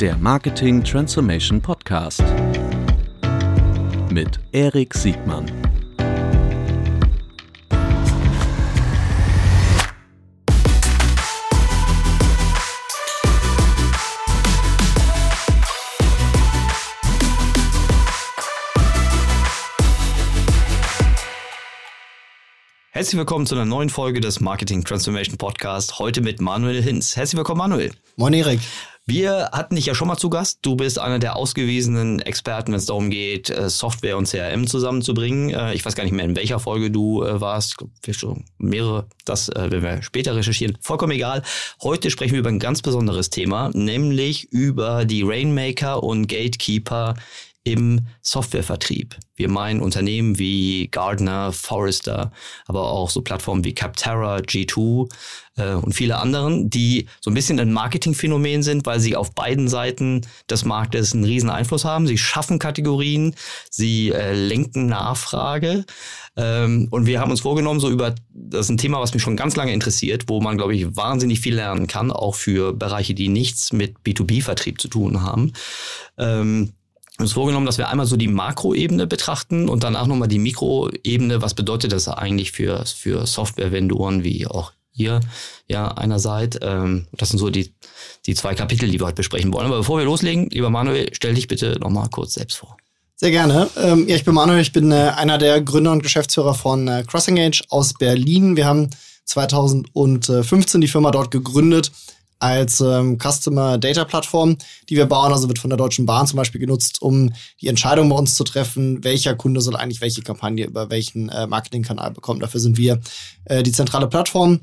der Marketing Transformation Podcast mit Erik Siegmann. Herzlich willkommen zu einer neuen Folge des Marketing Transformation Podcast. Heute mit Manuel Hinz. Herzlich willkommen, Manuel. Moin, Erik. Wir hatten dich ja schon mal zu Gast. Du bist einer der ausgewiesenen Experten, wenn es darum geht, äh, Software und CRM zusammenzubringen. Äh, ich weiß gar nicht mehr, in welcher Folge du äh, warst. Vielleicht schon mehrere. Das werden wir später recherchieren. Vollkommen egal. Heute sprechen wir über ein ganz besonderes Thema, nämlich über die Rainmaker und Gatekeeper im Softwarevertrieb. Wir meinen Unternehmen wie Gardner, Forrester, aber auch so Plattformen wie Capterra, G2 äh, und viele anderen, die so ein bisschen ein Marketingphänomen sind, weil sie auf beiden Seiten des Marktes einen riesen Einfluss haben. Sie schaffen Kategorien, sie äh, lenken Nachfrage. Ähm, und wir haben uns vorgenommen, so über, das ist ein Thema, was mich schon ganz lange interessiert, wo man, glaube ich, wahnsinnig viel lernen kann, auch für Bereiche, die nichts mit B2B-Vertrieb zu tun haben. Ähm, uns vorgenommen, dass wir einmal so die Makroebene betrachten und danach nochmal die Mikroebene. Was bedeutet das eigentlich für, für Software-Vendoren wie auch ihr ja einerseits? Ähm, das sind so die, die zwei Kapitel, die wir heute besprechen wollen. Aber bevor wir loslegen, lieber Manuel, stell dich bitte nochmal kurz selbst vor. Sehr gerne. Ähm, ja, ich bin Manuel, ich bin äh, einer der Gründer und Geschäftsführer von äh, Crossing Age aus Berlin. Wir haben 2015 die Firma dort gegründet als ähm, Customer Data Plattform, die wir bauen. Also wird von der Deutschen Bahn zum Beispiel genutzt, um die Entscheidung bei uns zu treffen, welcher Kunde soll eigentlich welche Kampagne über welchen äh, Marketingkanal bekommen. Dafür sind wir äh, die zentrale Plattform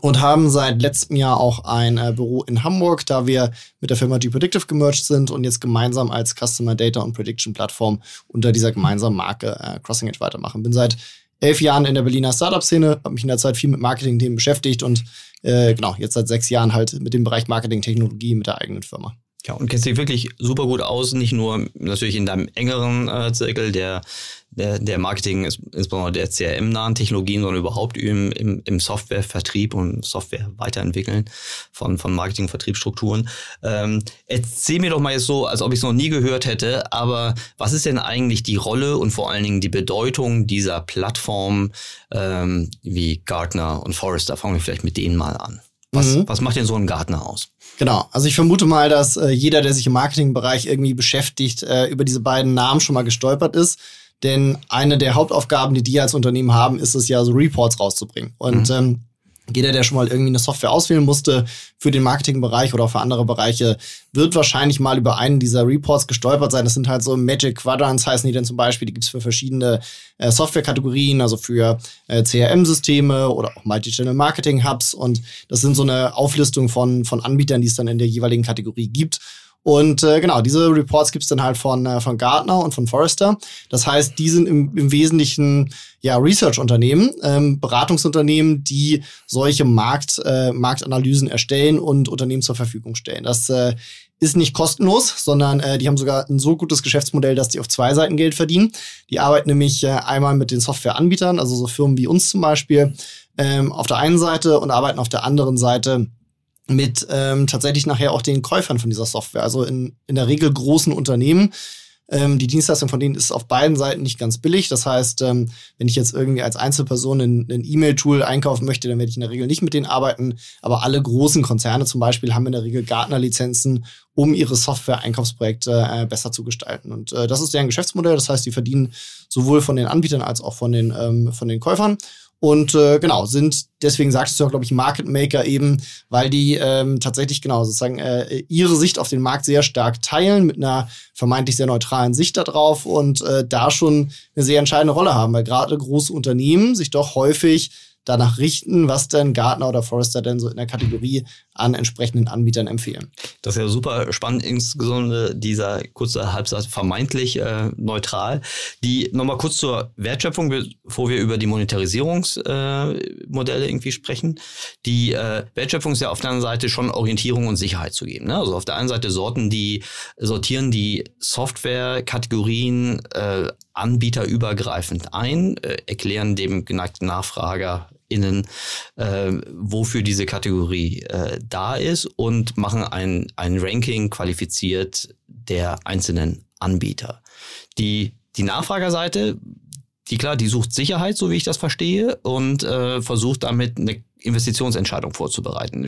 und haben seit letztem Jahr auch ein äh, Büro in Hamburg, da wir mit der Firma G-Predictive gemerged sind und jetzt gemeinsam als Customer Data und Prediction Plattform unter dieser gemeinsamen Marke äh, Crossing Edge weitermachen. Bin seit elf Jahren in der Berliner Startup-Szene, habe mich in der Zeit viel mit Marketing-Themen beschäftigt und äh, genau, jetzt seit sechs Jahren halt mit dem Bereich Marketing-Technologie mit der eigenen Firma. Ja, und kennst dich wirklich super gut aus, nicht nur natürlich in deinem engeren äh, Zirkel der der, der Marketing, insbesondere der CRM-nahen Technologien, sondern überhaupt im, im, im Softwarevertrieb und Software weiterentwickeln von, von Marketing- und Vertriebsstrukturen. Ähm, erzähl mir doch mal jetzt so, als ob ich es noch nie gehört hätte, aber was ist denn eigentlich die Rolle und vor allen Dingen die Bedeutung dieser Plattformen ähm, wie Gartner und Forrester? Fangen wir vielleicht mit denen mal an. Was, mhm. was macht denn so ein Gartner aus? Genau, also ich vermute mal, dass äh, jeder, der sich im Marketingbereich irgendwie beschäftigt, äh, über diese beiden Namen schon mal gestolpert ist. Denn eine der Hauptaufgaben, die die als Unternehmen haben, ist es ja, so Reports rauszubringen. Und mhm. ähm, jeder, der schon mal irgendwie eine Software auswählen musste für den Marketingbereich oder auch für andere Bereiche, wird wahrscheinlich mal über einen dieser Reports gestolpert sein. Das sind halt so Magic Quadrants, heißen die denn zum Beispiel. Die gibt's für verschiedene äh, Softwarekategorien, also für äh, CRM-Systeme oder auch Multi-Channel Marketing Hubs. Und das sind so eine Auflistung von, von Anbietern, die es dann in der jeweiligen Kategorie gibt. Und äh, genau, diese Reports gibt's dann halt von, äh, von Gartner und von Forrester. Das heißt, die sind im, im Wesentlichen ja Research-Unternehmen, ähm, Beratungsunternehmen, die solche Markt, äh, Marktanalysen erstellen und Unternehmen zur Verfügung stellen. Das äh, ist nicht kostenlos, sondern äh, die haben sogar ein so gutes Geschäftsmodell, dass die auf zwei Seiten Geld verdienen. Die arbeiten nämlich äh, einmal mit den Softwareanbietern, also so Firmen wie uns zum Beispiel, ähm, auf der einen Seite und arbeiten auf der anderen Seite mit ähm, tatsächlich nachher auch den Käufern von dieser Software. Also in, in der Regel großen Unternehmen. Ähm, die Dienstleistung von denen ist auf beiden Seiten nicht ganz billig. Das heißt, ähm, wenn ich jetzt irgendwie als Einzelperson ein, ein E-Mail-Tool einkaufen möchte, dann werde ich in der Regel nicht mit denen arbeiten. Aber alle großen Konzerne zum Beispiel haben in der Regel Gartner-Lizenzen, um ihre Software-Einkaufsprojekte äh, besser zu gestalten. Und äh, das ist deren Geschäftsmodell. Das heißt, die verdienen sowohl von den Anbietern als auch von den, ähm, von den Käufern. Und äh, genau, sind, deswegen sagst du auch, glaube ich, Market Maker eben, weil die ähm, tatsächlich genau sozusagen äh, ihre Sicht auf den Markt sehr stark teilen, mit einer vermeintlich sehr neutralen Sicht darauf und äh, da schon eine sehr entscheidende Rolle haben, weil gerade große Unternehmen sich doch häufig danach richten, was denn Gartner oder Forrester denn so in der Kategorie an entsprechenden Anbietern empfehlen. Das ist ja super spannend, insbesondere dieser kurze Halbsatz vermeintlich äh, neutral. Die nochmal kurz zur Wertschöpfung, bevor wir über die Monetarisierungsmodelle äh, irgendwie sprechen. Die äh, Wertschöpfung ist ja auf der anderen Seite schon Orientierung und Sicherheit zu geben. Ne? Also auf der einen Seite sorten die, sortieren die Software-Kategorien äh, anbieterübergreifend ein, äh, erklären dem geneigten Nachfrager ExpertInnen, äh, wofür diese Kategorie äh, da ist und machen ein, ein Ranking qualifiziert der einzelnen Anbieter. Die, die Nachfragerseite, die klar, die sucht Sicherheit, so wie ich das verstehe, und äh, versucht damit eine Investitionsentscheidung vorzubereiten.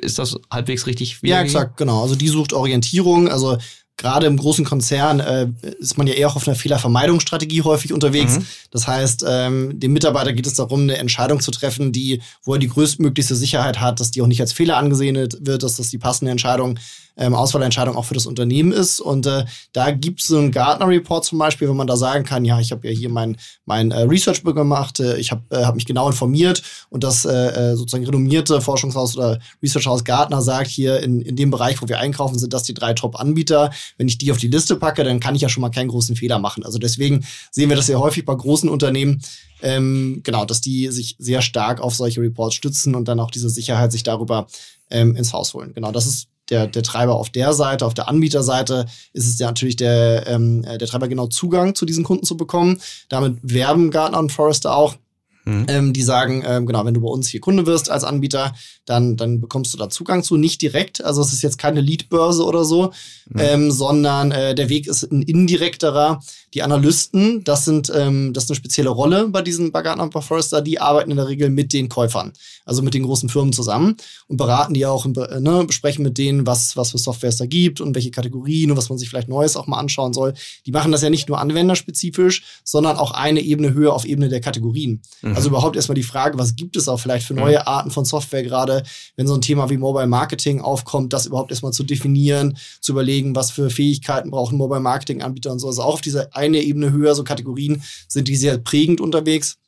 Ist das halbwegs richtig? Ja, exakt, genau. Also die sucht Orientierung. Also gerade im großen Konzern äh, ist man ja eher auch auf einer Fehlervermeidungsstrategie häufig unterwegs. Mhm. Das heißt, ähm, dem Mitarbeiter geht es darum, eine Entscheidung zu treffen, die, wo er die größtmöglichste Sicherheit hat, dass die auch nicht als Fehler angesehen wird, dass das die passende Entscheidung ähm, Auswahlentscheidung auch für das Unternehmen ist. Und äh, da gibt es so einen Gartner-Report zum Beispiel, wo man da sagen kann, ja, ich habe ja hier mein, mein äh, Research gemacht, äh, ich habe äh, hab mich genau informiert und das äh, äh, sozusagen renommierte Forschungshaus oder Researchhaus Gartner sagt hier, in, in dem Bereich, wo wir einkaufen, sind das die drei Top-Anbieter. Wenn ich die auf die Liste packe, dann kann ich ja schon mal keinen großen Fehler machen. Also deswegen sehen wir das ja häufig bei großen Unternehmen, ähm, genau, dass die sich sehr stark auf solche Reports stützen und dann auch diese Sicherheit sich darüber ähm, ins Haus holen. Genau, das ist der, der Treiber auf der Seite, auf der Anbieterseite ist es ja natürlich der, ähm, der Treiber genau Zugang zu diesen Kunden zu bekommen. Damit werben Gartner und Forrester auch. Mhm. Ähm, die sagen, ähm, genau, wenn du bei uns hier Kunde wirst als Anbieter, dann, dann bekommst du da Zugang zu. Nicht direkt, also es ist jetzt keine Leadbörse oder so, mhm. ähm, sondern äh, der Weg ist ein indirekterer. Die Analysten, das sind ähm, das ist eine spezielle Rolle bei diesen bei Gartner und Forrester, die arbeiten in der Regel mit den Käufern, also mit den großen Firmen zusammen und beraten die auch, äh, ne, besprechen mit denen, was, was für Software es da gibt und welche Kategorien und was man sich vielleicht Neues auch mal anschauen soll. Die machen das ja nicht nur anwenderspezifisch, sondern auch eine Ebene höher auf Ebene der Kategorien. Mhm. Also überhaupt erstmal die Frage, was gibt es auch vielleicht für neue mhm. Arten von Software gerade, wenn so ein Thema wie Mobile Marketing aufkommt, das überhaupt erstmal zu definieren, zu überlegen, was für Fähigkeiten brauchen Mobile Marketing Anbieter und so. Also auch auf dieser eine Ebene höher, so Kategorien sind die sehr prägend unterwegs.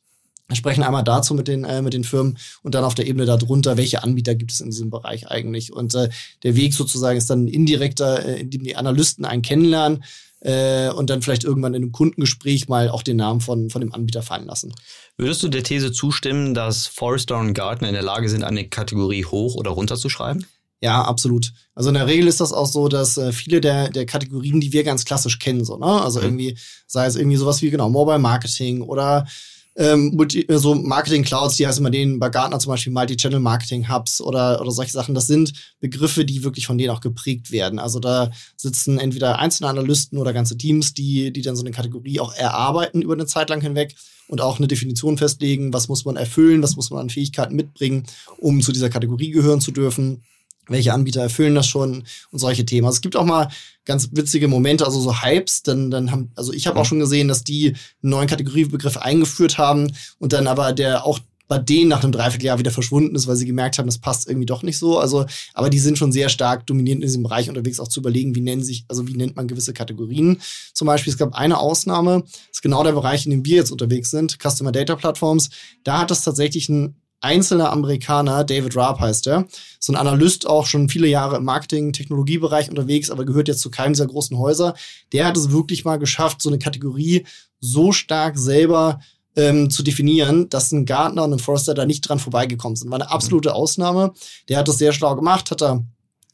Wir sprechen einmal dazu mit den, äh, mit den Firmen und dann auf der Ebene darunter, welche Anbieter gibt es in diesem Bereich eigentlich. Und äh, der Weg sozusagen ist dann indirekter, äh, indem die Analysten einen kennenlernen äh, und dann vielleicht irgendwann in einem Kundengespräch mal auch den Namen von, von dem Anbieter fallen lassen. Würdest du der These zustimmen, dass Forrester und Gartner in der Lage sind, eine Kategorie hoch oder runter zu schreiben? Ja, absolut. Also in der Regel ist das auch so, dass äh, viele der, der Kategorien, die wir ganz klassisch kennen, so, ne? Also mhm. irgendwie, sei es irgendwie sowas wie genau Mobile Marketing oder ähm, so Marketing Clouds, die heißen bei denen bei Gartner zum Beispiel Multi-Channel Marketing Hubs oder, oder solche Sachen. Das sind Begriffe, die wirklich von denen auch geprägt werden. Also da sitzen entweder einzelne Analysten oder ganze Teams, die, die dann so eine Kategorie auch erarbeiten über eine Zeit lang hinweg und auch eine Definition festlegen, was muss man erfüllen, was muss man an Fähigkeiten mitbringen, um zu dieser Kategorie gehören zu dürfen welche Anbieter erfüllen das schon und solche Themen. Also es gibt auch mal ganz witzige Momente, also so Hypes, dann, dann haben, also ich habe auch mhm. schon gesehen, dass die einen neuen Kategoriebegriff eingeführt haben und dann aber der auch bei denen nach einem Dreivierteljahr wieder verschwunden ist, weil sie gemerkt haben, das passt irgendwie doch nicht so. Also, aber die sind schon sehr stark dominierend in diesem Bereich unterwegs, auch zu überlegen, wie nennen sich, also wie nennt man gewisse Kategorien. Zum Beispiel, es gab eine Ausnahme, das ist genau der Bereich, in dem wir jetzt unterwegs sind, Customer Data Platforms. Da hat es tatsächlich ein einzelner Amerikaner, David Raab heißt er, so ein Analyst auch schon viele Jahre im Marketing-Technologiebereich unterwegs, aber gehört jetzt zu keinem dieser großen Häuser. Der hat es wirklich mal geschafft, so eine Kategorie so stark selber ähm, zu definieren, dass ein Gartner und ein Forrester da nicht dran vorbeigekommen sind. War eine absolute Ausnahme. Der hat das sehr schlau gemacht, hat da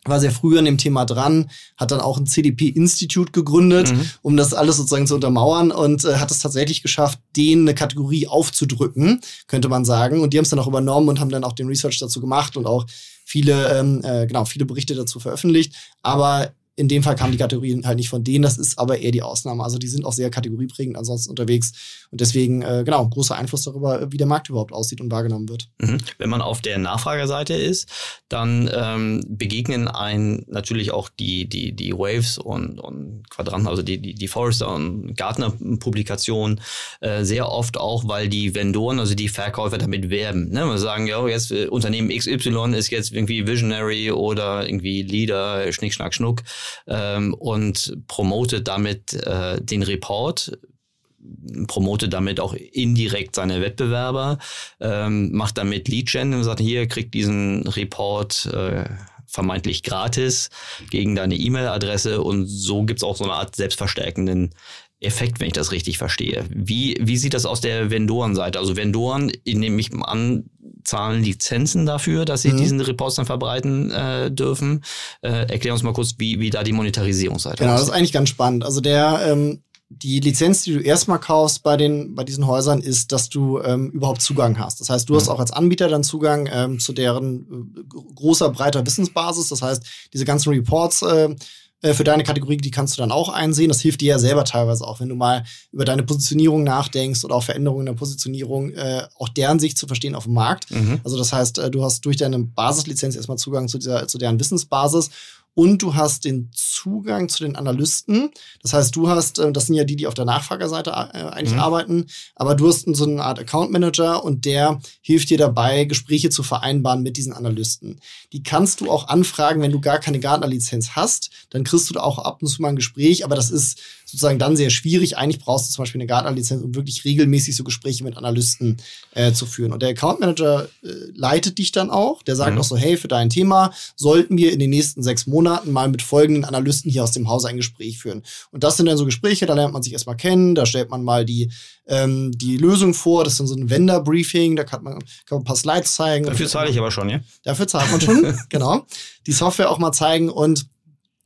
war sehr früh an dem Thema dran, hat dann auch ein CDP-Institut gegründet, mhm. um das alles sozusagen zu untermauern und äh, hat es tatsächlich geschafft, denen eine Kategorie aufzudrücken, könnte man sagen. Und die haben es dann auch übernommen und haben dann auch den Research dazu gemacht und auch viele, ähm, äh, genau, viele Berichte dazu veröffentlicht. Aber in dem Fall kamen die Kategorien halt nicht von denen, das ist aber eher die Ausnahme. Also die sind auch sehr kategorieprägend ansonsten unterwegs und deswegen, äh, genau, großer Einfluss darüber, wie der Markt überhaupt aussieht und wahrgenommen wird. Mhm. Wenn man auf der Nachfragerseite ist, dann ähm, begegnen ein natürlich auch die, die, die Waves und, und Quadranten, also die, die, die Forrester und Gartner-Publikationen äh, sehr oft auch, weil die Vendoren, also die Verkäufer damit werben. Ne? Wir sagen, ja, jetzt äh, Unternehmen XY ist jetzt irgendwie Visionary oder irgendwie Leader, Schnick, Schnack, Schnuck ähm, und promotet damit äh, den Report promotet damit auch indirekt seine Wettbewerber, ähm, macht damit Lead-Gen und sagt, hier, kriegt diesen Report äh, vermeintlich gratis gegen deine E-Mail-Adresse. Und so gibt's auch so eine Art selbstverstärkenden Effekt, wenn ich das richtig verstehe. Wie, wie sieht das aus der Vendorenseite? Also Vendoren, ich nehme mich an, zahlen Lizenzen dafür, dass sie mhm. diesen Reports dann verbreiten äh, dürfen. Äh, erklär uns mal kurz, wie, wie da die Monetarisierungsseite Genau, das ist eigentlich ganz spannend. Also der, ähm, die Lizenz, die du erstmal kaufst bei den bei diesen Häusern, ist, dass du ähm, überhaupt Zugang hast. Das heißt, du mhm. hast auch als Anbieter dann Zugang ähm, zu deren äh, großer breiter Wissensbasis. Das heißt, diese ganzen Reports äh, äh, für deine Kategorie, die kannst du dann auch einsehen. Das hilft dir ja selber teilweise auch, wenn du mal über deine Positionierung nachdenkst oder auch Veränderungen in der Positionierung, äh, auch deren Sicht zu verstehen auf dem Markt. Mhm. Also das heißt, äh, du hast durch deine Basislizenz erstmal Zugang zu, dieser, zu deren Wissensbasis und du hast den Zugang zu den Analysten. Das heißt, du hast, äh, das sind ja die, die auf der Nachfragerseite äh, eigentlich mhm. arbeiten, aber du hast so eine Art Account Manager und der hilft dir dabei, Gespräche zu vereinbaren mit diesen Analysten. Die kannst du auch anfragen, wenn du gar keine Gartner-Lizenz hast, dann kriegst du da auch ab und zu mal ein Gespräch, aber das ist sozusagen dann sehr schwierig. Eigentlich brauchst du zum Beispiel eine Gartner-Lizenz, um wirklich regelmäßig so Gespräche mit Analysten äh, zu führen. Und der Account Manager äh, leitet dich dann auch. Der sagt mhm. auch so, hey, für dein Thema sollten wir in den nächsten sechs Monaten mal mit folgenden Analysten hier aus dem Haus ein Gespräch führen. Und das sind dann so Gespräche, da lernt man sich erstmal kennen, da stellt man mal die, ähm, die Lösung vor. Das ist dann so ein Vendor-Briefing, da kann man, kann man ein paar Slides zeigen. Dafür zahle ich aber schon, ja? Dafür zahlt man schon, genau. Die Software auch mal zeigen und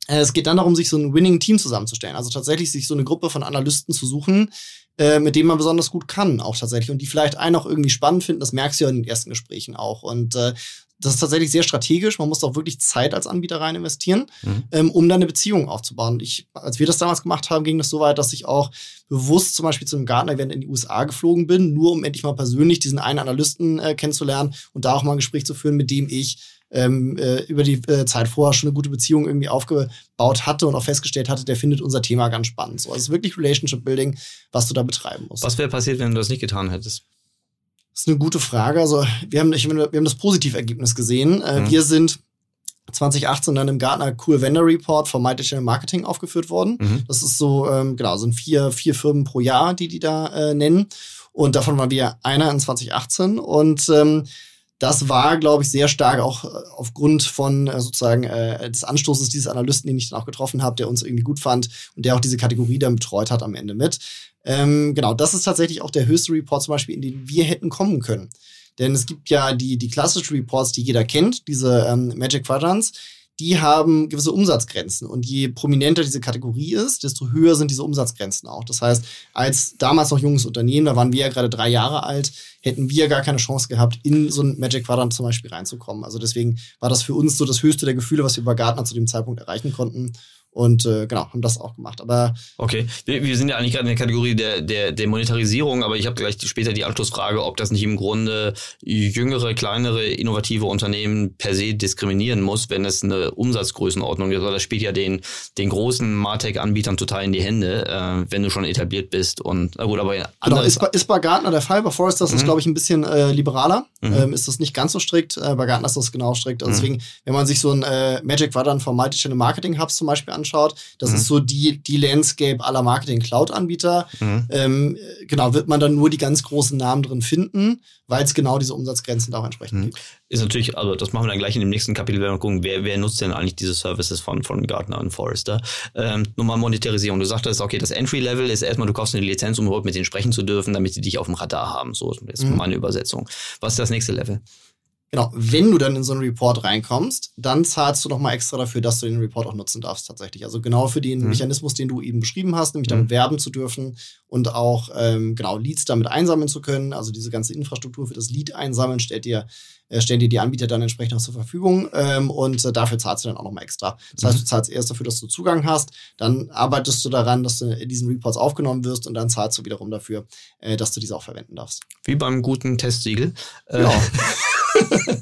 es geht dann darum, sich so ein Winning-Team zusammenzustellen. Also tatsächlich sich so eine Gruppe von Analysten zu suchen, äh, mit denen man besonders gut kann, auch tatsächlich. Und die vielleicht einen auch irgendwie spannend finden, das merkst du ja in den ersten Gesprächen auch. Und äh, das ist tatsächlich sehr strategisch. Man muss auch wirklich Zeit als Anbieter rein investieren, mhm. ähm, um dann eine Beziehung aufzubauen. Ich, als wir das damals gemacht haben, ging das so weit, dass ich auch bewusst zum Beispiel zu einem Gartner-Event in die USA geflogen bin, nur um endlich mal persönlich diesen einen Analysten äh, kennenzulernen und da auch mal ein Gespräch zu führen, mit dem ich ähm, äh, über die äh, Zeit vorher schon eine gute Beziehung irgendwie aufgebaut hatte und auch festgestellt hatte, der findet unser Thema ganz spannend. So, also es ist wirklich Relationship Building, was du da betreiben musst. Was wäre passiert, wenn du das nicht getan hättest? Das ist eine gute Frage. Also wir haben, ich, wir haben das Positivergebnis gesehen. Äh, mhm. Wir sind 2018 dann im Gartner Cool Vendor Report von Multichannel Marketing aufgeführt worden. Mhm. Das ist so, ähm, genau, sind vier, vier Firmen pro Jahr, die die da äh, nennen. Und davon waren wir einer in 2018. Und ähm, das war, glaube ich, sehr stark auch äh, aufgrund von äh, sozusagen äh, des Anstoßes dieses Analysten, den ich dann auch getroffen habe, der uns irgendwie gut fand und der auch diese Kategorie dann betreut hat am Ende mit. Ähm, genau, das ist tatsächlich auch der höchste Report zum Beispiel, in den wir hätten kommen können. Denn es gibt ja die, die klassischen Reports, die jeder kennt, diese ähm, Magic Quadrants, die haben gewisse Umsatzgrenzen. Und je prominenter diese Kategorie ist, desto höher sind diese Umsatzgrenzen auch. Das heißt, als damals noch junges Unternehmen, da waren wir ja gerade drei Jahre alt, hätten wir gar keine Chance gehabt, in so ein Magic Quadrant zum Beispiel reinzukommen. Also deswegen war das für uns so das höchste der Gefühle, was wir bei Gartner zu dem Zeitpunkt erreichen konnten. Und äh, genau, haben das auch gemacht. Aber okay, wir, wir sind ja eigentlich gerade in der Kategorie der, der, der Monetarisierung, aber ich habe gleich später die Anschlussfrage, ob das nicht im Grunde jüngere, kleinere, innovative Unternehmen per se diskriminieren muss, wenn es eine Umsatzgrößenordnung ist. Das spielt ja den, den großen Martech-Anbietern total in die Hände, äh, wenn du schon etabliert bist. Und na gut, aber genau, ist, bei, ist bei Gartner der Fall. Bei Forrester ist das, mhm. glaube ich, ein bisschen äh, liberaler. Mhm. Ähm, ist das nicht ganz so strikt. Äh, bei Gartner ist das genau strikt. Also mhm. deswegen, wenn man sich so ein äh, Magic Quadrant von Multi-Channel Marketing Hubs zum Beispiel anschaut, anschaut, das mhm. ist so die, die Landscape aller Marketing-Cloud-Anbieter. Mhm. Ähm, genau, wird man dann nur die ganz großen Namen drin finden, weil es genau diese Umsatzgrenzen da auch entsprechend mhm. gibt. Ist natürlich, also das machen wir dann gleich in dem nächsten Kapitel, wenn wir gucken, wer, wer nutzt denn eigentlich diese Services von, von Gartner und Forrester. Ähm, nochmal Monetarisierung. Du sagtest, okay, das Entry-Level ist erstmal, du kaufst eine Lizenz, um überhaupt mit denen sprechen zu dürfen, damit sie dich auf dem Radar haben. So ist mhm. meine Übersetzung. Was ist das nächste Level? Genau, wenn du dann in so einen Report reinkommst, dann zahlst du nochmal extra dafür, dass du den Report auch nutzen darfst tatsächlich. Also genau für den mhm. Mechanismus, den du eben beschrieben hast, nämlich damit mhm. werben zu dürfen und auch ähm, genau Leads damit einsammeln zu können. Also diese ganze Infrastruktur für das Lead einsammeln stellt dir, äh, stellen dir die Anbieter dann entsprechend auch zur Verfügung ähm, und äh, dafür zahlst du dann auch nochmal extra. Das mhm. heißt, du zahlst erst dafür, dass du Zugang hast, dann arbeitest du daran, dass du in diesen Reports aufgenommen wirst und dann zahlst du wiederum dafür, äh, dass du diese auch verwenden darfst. Wie beim guten Testsiegel. Ja. Äh,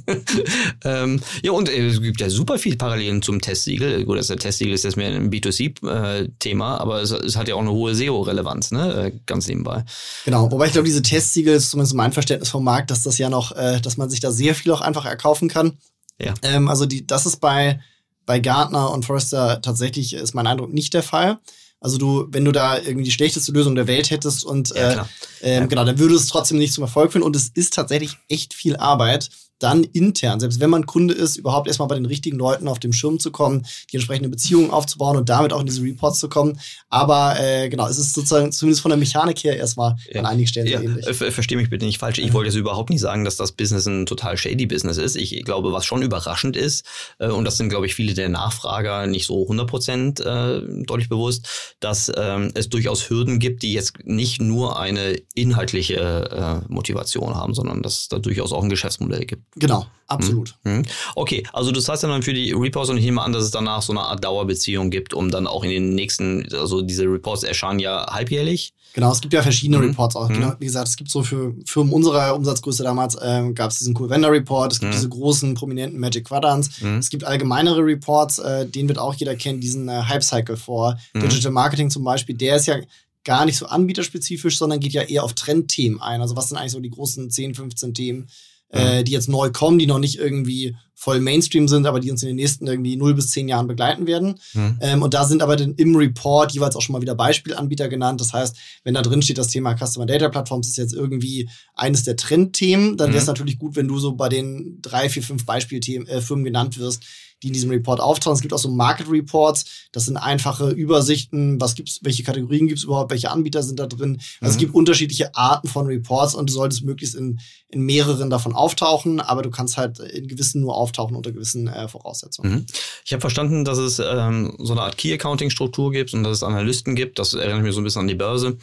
ähm, ja, und äh, es gibt ja super viele Parallelen zum Testsiegel. Gut, das Testsiegel ist jetzt mehr ein B2C-Thema, äh, aber es, es, hat ja auch eine hohe SEO-Relevanz, ne? Äh, ganz nebenbei. Genau, wobei ich glaube, diese Testsiegel ist zumindest mein Verständnis vom Markt, dass das ja noch, äh, dass man sich da sehr viel auch einfach erkaufen kann. Ja. Ähm, also die, das ist bei, bei Gartner und Forrester tatsächlich, ist mein Eindruck, nicht der Fall. Also du, wenn du da irgendwie die schlechteste Lösung der Welt hättest und ja, äh, äh, ja. genau, dann würde es trotzdem nicht zum Erfolg führen. Und es ist tatsächlich echt viel Arbeit, dann intern, selbst wenn man Kunde ist, überhaupt erstmal bei den richtigen Leuten auf dem Schirm zu kommen, die entsprechende Beziehungen aufzubauen und damit auch in diese Reports zu kommen. Aber äh, genau, es ist sozusagen zumindest von der Mechanik her erstmal ja. an einigen Stellen ja. sehr ähnlich. Äh, verstehe mich bitte nicht falsch. Ich wollte jetzt überhaupt nicht sagen, dass das Business ein total shady Business ist. Ich glaube, was schon überraschend ist, äh, und das sind, glaube ich, viele der Nachfrager nicht so 100 Prozent äh, deutlich bewusst, dass ähm, es durchaus Hürden gibt, die jetzt nicht nur eine inhaltliche äh, Motivation haben, sondern dass es da durchaus auch ein Geschäftsmodell gibt. Genau, absolut. Mhm. Okay, also das heißt dann für die Reports und ich nehme an, dass es danach so eine Art Dauerbeziehung gibt, um dann auch in den nächsten, also diese Reports erscheinen ja halbjährlich. Genau, es gibt ja verschiedene mhm. Reports auch. Mhm. Genau, wie gesagt, es gibt so für Firmen unserer Umsatzgröße damals, ähm, gab es diesen Cool Vendor Report, es gibt mhm. diese großen, prominenten Magic Quadrants, es gibt allgemeinere Reports, äh, den wird auch jeder kennen, diesen äh, Hype Cycle vor. Digital Marketing zum Beispiel, der ist ja gar nicht so anbieterspezifisch, sondern geht ja eher auf Trendthemen ein. Also was sind eigentlich so die großen 10, 15 Themen, äh, die jetzt neu kommen, die noch nicht irgendwie voll Mainstream sind, aber die uns in den nächsten irgendwie 0 bis 10 Jahren begleiten werden. Mhm. Ähm, und da sind aber dann im Report jeweils auch schon mal wieder Beispielanbieter genannt. Das heißt, wenn da drin steht, das Thema Customer Data Platforms ist jetzt irgendwie eines der Trendthemen, dann wäre es mhm. natürlich gut, wenn du so bei den drei, vier, fünf Beispielfirmen äh, genannt wirst, die in diesem Report auftauchen. Es gibt auch so Market Reports. Das sind einfache Übersichten. Was gibt's, welche Kategorien gibt's überhaupt? Welche Anbieter sind da drin? Also mhm. es gibt unterschiedliche Arten von Reports und du solltest möglichst in, in mehreren davon auftauchen, aber du kannst halt in gewissen nur auftauchen unter gewissen äh, Voraussetzungen. Mhm. Ich habe verstanden, dass es ähm, so eine Art Key Accounting Struktur gibt und dass es Analysten gibt. Das erinnert mich so ein bisschen an die Börse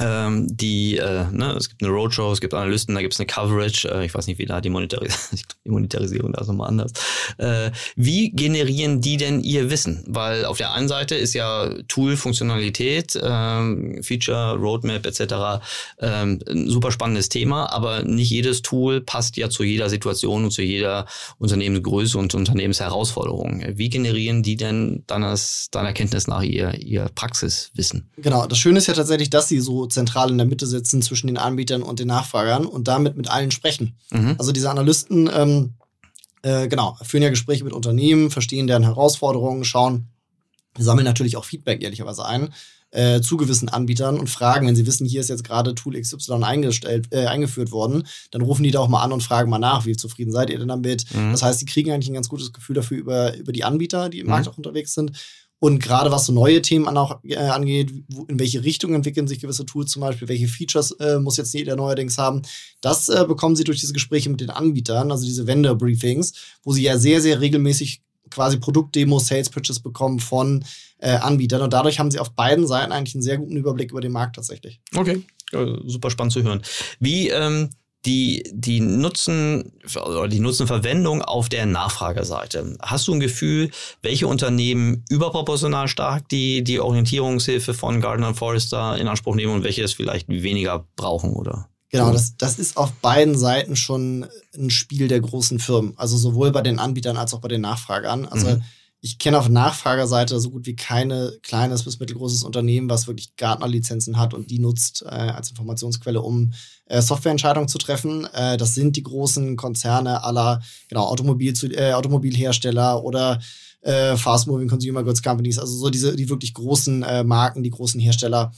ähm, die, äh, ne, es gibt eine Roadshow, es gibt Analysten, da gibt es eine Coverage, äh, ich weiß nicht, wie da die, Monetaris die Monetarisierung da ist nochmal anders. Äh, wie generieren die denn ihr Wissen? Weil auf der einen Seite ist ja Tool, Funktionalität, ähm, Feature, Roadmap etc. Ähm, ein super spannendes Thema, aber nicht jedes Tool passt ja zu jeder Situation und zu jeder Unternehmensgröße und Unternehmensherausforderung. Wie generieren die denn deines, deiner Kenntnis nach ihr, ihr Praxiswissen? Genau, das Schöne ist ja tatsächlich, dass sie so zentral in der Mitte sitzen zwischen den Anbietern und den Nachfragern und damit mit allen sprechen. Mhm. Also diese Analysten, ähm, äh, genau, führen ja Gespräche mit Unternehmen, verstehen deren Herausforderungen, schauen, sammeln natürlich auch Feedback ehrlicherweise ein äh, zu gewissen Anbietern und fragen, wenn sie wissen, hier ist jetzt gerade Tool XY eingestellt, äh, eingeführt worden, dann rufen die da auch mal an und fragen mal nach, wie zufrieden seid ihr denn damit? Mhm. Das heißt, die kriegen eigentlich ein ganz gutes Gefühl dafür über, über die Anbieter, die im mhm. Markt auch unterwegs sind und gerade was so neue Themen an auch, äh, angeht, in welche Richtung entwickeln sich gewisse Tools zum Beispiel, welche Features äh, muss jetzt jeder neuerdings haben, das äh, bekommen sie durch diese Gespräche mit den Anbietern, also diese Vendor-Briefings, wo sie ja sehr, sehr regelmäßig quasi Produktdemos, Sales Pitches bekommen von äh, Anbietern und dadurch haben sie auf beiden Seiten eigentlich einen sehr guten Überblick über den Markt tatsächlich. Okay, super spannend zu hören. Wie ähm, die, die Nutzen oder die Nutzenverwendung auf der Nachfrageseite. Hast du ein Gefühl, welche Unternehmen überproportional stark die, die Orientierungshilfe von Gardner Forrester in Anspruch nehmen und welche es vielleicht weniger brauchen oder? Genau, das, das ist auf beiden Seiten schon ein Spiel der großen Firmen. Also sowohl bei den Anbietern als auch bei den Nachfragern. Also mhm ich kenne auf Nachfragerseite so gut wie keine kleines bis mittelgroßes Unternehmen, was wirklich Gartner-Lizenzen hat und die nutzt äh, als Informationsquelle, um äh, Softwareentscheidungen zu treffen. Äh, das sind die großen Konzerne aller genau, Automobil zu, äh, Automobilhersteller oder äh, Fast-Moving Consumer Goods Companies, also so diese die wirklich großen äh, Marken, die großen Hersteller,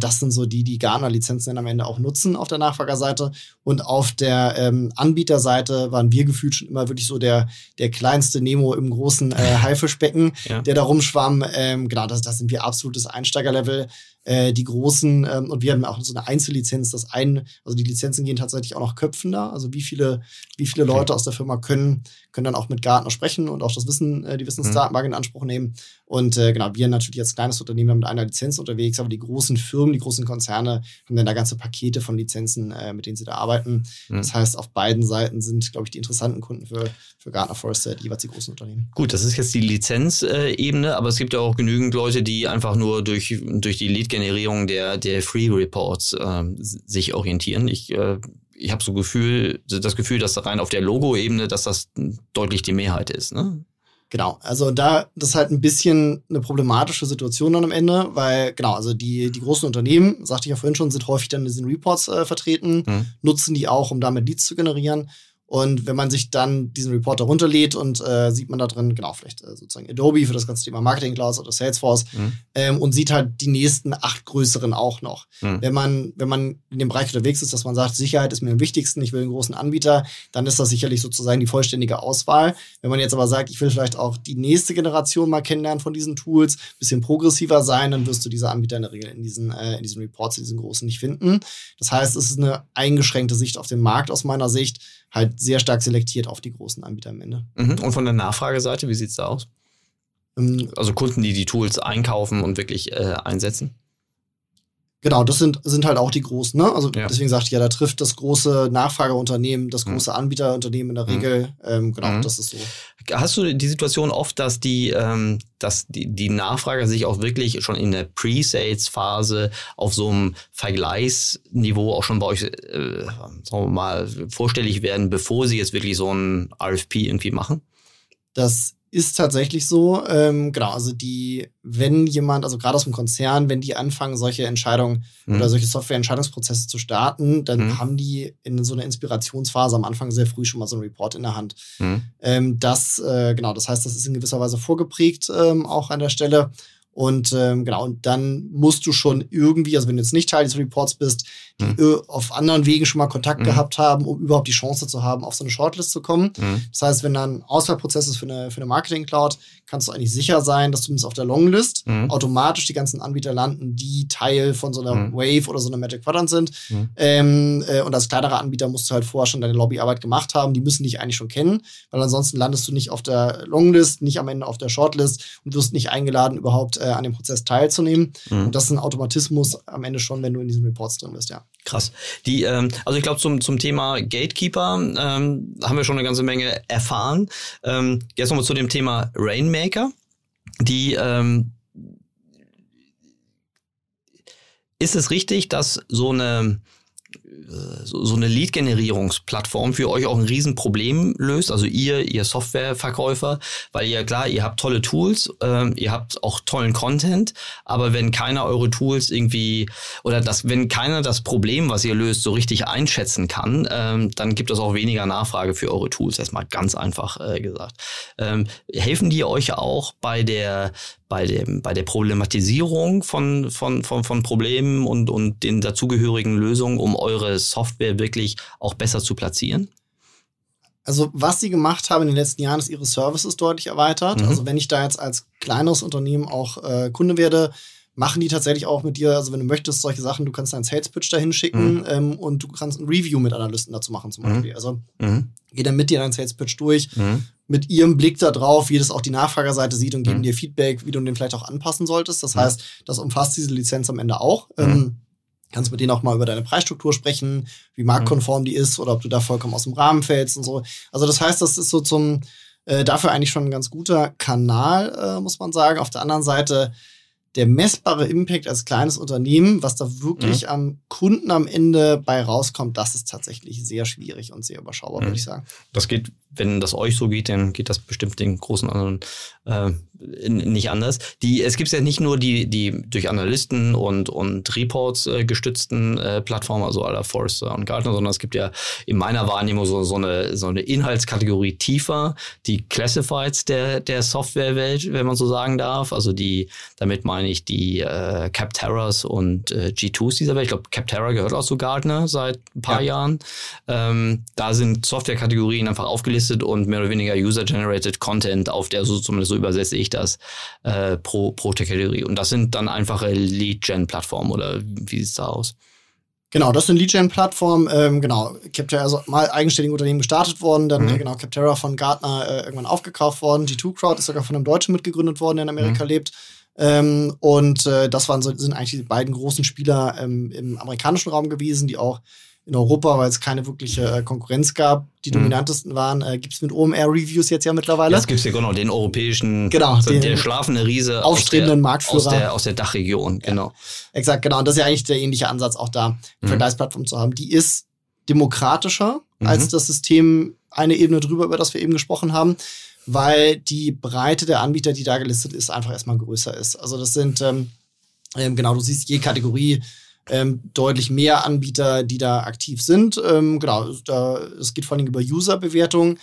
das sind so die, die Garner-Lizenzen dann am Ende auch nutzen auf der Nachfragerseite. Und auf der ähm, Anbieterseite waren wir gefühlt schon immer wirklich so der, der kleinste Nemo im großen äh, Haifischbecken, ja. der da rumschwamm. Ähm, genau, das, das sind wir absolutes Einsteigerlevel äh, die großen, ähm, und wir haben auch so eine Einzellizenz, das ein, also die Lizenzen gehen tatsächlich auch noch Köpfen da. Also wie viele, wie viele okay. Leute aus der Firma können, können dann auch mit Gartner sprechen und auch das Wissen, äh, die Wissensdatenbank mhm. in Anspruch nehmen. Und äh, genau, wir natürlich als kleines Unternehmen mit einer Lizenz unterwegs, aber die großen Firmen, die großen Konzerne haben dann da ganze Pakete von Lizenzen, äh, mit denen sie da arbeiten. Mhm. Das heißt, auf beiden Seiten sind, glaube ich, die interessanten Kunden für, für Gartner Forrester jeweils die großen Unternehmen. Gut, das ist jetzt die Lizenzebene, aber es gibt ja auch genügend Leute, die einfach nur durch, durch die Lead Generierung der, der Free Reports äh, sich orientieren. Ich, äh, ich habe so Gefühl, das Gefühl, dass rein auf der Logo-Ebene, dass das deutlich die Mehrheit ist. Ne? Genau, also da das ist halt ein bisschen eine problematische Situation dann am Ende, weil genau, also die, die großen Unternehmen, sagte ich ja vorhin schon, sind häufig dann in diesen Reports äh, vertreten, mhm. nutzen die auch, um damit Leads zu generieren. Und wenn man sich dann diesen Report darunterlädt und äh, sieht man da drin, genau, vielleicht äh, sozusagen Adobe für das ganze Thema Marketing Cloud oder Salesforce mhm. ähm, und sieht halt die nächsten acht größeren auch noch. Mhm. Wenn man, wenn man in dem Bereich unterwegs ist, dass man sagt, Sicherheit ist mir am wichtigsten, ich will einen großen Anbieter, dann ist das sicherlich sozusagen die vollständige Auswahl. Wenn man jetzt aber sagt, ich will vielleicht auch die nächste Generation mal kennenlernen von diesen Tools, bisschen progressiver sein, dann wirst du diese Anbieter in der Regel in diesen, äh, in diesen Reports, in diesen großen nicht finden. Das heißt, es ist eine eingeschränkte Sicht auf den Markt aus meiner Sicht halt sehr stark selektiert auf die großen Anbieter am Ende. Mhm. Und von der Nachfrageseite, wie sieht es da aus? Ähm, also Kunden, die die Tools einkaufen und wirklich äh, einsetzen? Genau, das sind, sind halt auch die großen. Ne? Also ja. deswegen sagte ich ja, da trifft das große Nachfrageunternehmen, das mhm. große Anbieterunternehmen in der mhm. Regel. Mhm. Ähm, genau, mhm. das ist so. Hast du die Situation oft, dass die, ähm, dass die, die Nachfrager sich auch wirklich schon in der Pre-Sales-Phase auf so einem Vergleichsniveau auch schon bei euch, äh, sagen wir mal, vorstellig werden, bevor sie jetzt wirklich so ein RFP irgendwie machen? Das ist tatsächlich so. Ähm, genau, also die, wenn jemand, also gerade aus dem Konzern, wenn die anfangen, solche Entscheidungen mhm. oder solche Software-Entscheidungsprozesse zu starten, dann mhm. haben die in so einer Inspirationsphase am Anfang sehr früh schon mal so einen Report in der Hand. Mhm. Ähm, das, äh, genau, das heißt, das ist in gewisser Weise vorgeprägt ähm, auch an der Stelle. Und ähm, genau, und dann musst du schon irgendwie, also wenn du jetzt nicht Teil des Reports bist, die mhm. auf anderen Wegen schon mal Kontakt mhm. gehabt haben, um überhaupt die Chance zu haben, auf so eine Shortlist zu kommen. Mhm. Das heißt, wenn dann ein Auswahlprozess ist für eine, für eine Marketing Cloud, kannst du eigentlich sicher sein, dass zumindest auf der Longlist mhm. automatisch die ganzen Anbieter landen, die Teil von so einer mhm. Wave oder so einer Magic Quadrant sind. Mhm. Ähm, äh, und als kleinerer Anbieter musst du halt vorher schon deine Lobbyarbeit gemacht haben. Die müssen dich eigentlich schon kennen, weil ansonsten landest du nicht auf der Longlist, nicht am Ende auf der Shortlist und wirst nicht eingeladen, überhaupt äh, an dem Prozess teilzunehmen. Mhm. Und das ist ein Automatismus am Ende schon, wenn du in diesen Reports drin bist, ja. Krass. Die, ähm, also ich glaube, zum, zum Thema Gatekeeper ähm, haben wir schon eine ganze Menge erfahren. Ähm, jetzt nochmal zu dem Thema Rainmaker. Die ähm, ist es richtig, dass so eine so, eine Lead-Generierungsplattform für euch auch ein Riesenproblem löst, also ihr, ihr Softwareverkäufer, weil ihr klar, ihr habt tolle Tools, ähm, ihr habt auch tollen Content, aber wenn keiner eure Tools irgendwie oder das, wenn keiner das Problem, was ihr löst, so richtig einschätzen kann, ähm, dann gibt es auch weniger Nachfrage für eure Tools, erstmal ganz einfach äh, gesagt. Ähm, helfen die euch auch bei der bei dem bei der Problematisierung von von von, von Problemen und und den dazugehörigen Lösungen, um eure Software wirklich auch besser zu platzieren? Also was sie gemacht haben in den letzten Jahren, ist ihre Services deutlich erweitert. Mhm. Also wenn ich da jetzt als kleineres Unternehmen auch äh, Kunde werde, machen die tatsächlich auch mit dir, also wenn du möchtest, solche Sachen, du kannst deinen Sales Pitch dahin schicken mhm. ähm, und du kannst ein Review mit Analysten dazu machen zum mhm. Beispiel. Also mhm. geh dann mit dir deinen Sales Pitch durch, mhm. mit ihrem Blick da drauf, wie das auch die Nachfragerseite sieht und geben mhm. dir Feedback, wie du den vielleicht auch anpassen solltest. Das heißt, das umfasst diese Lizenz am Ende auch. Ähm, Kannst mit denen auch mal über deine Preisstruktur sprechen, wie marktkonform die ist oder ob du da vollkommen aus dem Rahmen fällst und so. Also das heißt, das ist so zum äh, dafür eigentlich schon ein ganz guter Kanal, äh, muss man sagen. Auf der anderen Seite der messbare Impact als kleines Unternehmen, was da wirklich mhm. am Kunden am Ende bei rauskommt, das ist tatsächlich sehr schwierig und sehr überschaubar, mhm. würde ich sagen. Das geht wenn das euch so geht, dann geht das bestimmt den großen anderen äh, nicht anders. Die, es gibt ja nicht nur die, die durch Analysten und, und Reports äh, gestützten äh, Plattformen, also aller Forrester und Gartner, sondern es gibt ja in meiner Wahrnehmung so, so, eine, so eine Inhaltskategorie tiefer, die Classifieds der, der Softwarewelt, wenn man so sagen darf. Also die, damit meine ich die äh, Capterras und äh, G2s dieser Welt. Ich glaube, Capterra gehört auch zu Gartner seit ein paar ja. Jahren. Ähm, da sind Softwarekategorien einfach aufgelistet gelistet und mehr oder weniger User-Generated Content auf der, so zumindest so übersetze ich das, äh, pro, pro Kategorie. Und das sind dann einfache Lead-Gen-Plattformen oder wie sieht es da aus? Genau, das sind Lead-Gen-Plattformen. Ähm, genau, Capterra, also mal eigenständige Unternehmen gestartet worden, dann mhm. äh, genau Capterra von Gartner äh, irgendwann aufgekauft worden. G2 Crowd ist sogar von einem Deutschen mitgegründet worden, der in Amerika mhm. lebt. Ähm, und äh, das waren so, sind eigentlich die beiden großen Spieler ähm, im amerikanischen Raum gewesen, die auch in Europa, weil es keine wirkliche äh, Konkurrenz gab. Die mhm. dominantesten waren, äh, gibt es mit OMR-Reviews jetzt ja mittlerweile. Jetzt gibt es ja genau den europäischen, genau, den der schlafende Riese aufstrebenden Marktführer. Aus der, aus der Dachregion, genau. Ja, exakt, genau. Und das ist ja eigentlich der ähnliche Ansatz, auch da eine mhm. Vergleichsplattform zu haben. Die ist demokratischer mhm. als das System eine Ebene drüber, über das wir eben gesprochen haben, weil die Breite der Anbieter, die da gelistet ist, einfach erstmal größer ist. Also das sind, ähm, ähm genau, du siehst je Kategorie ähm, deutlich mehr Anbieter, die da aktiv sind. Ähm, genau, da, es geht vor allem über User-Bewertungen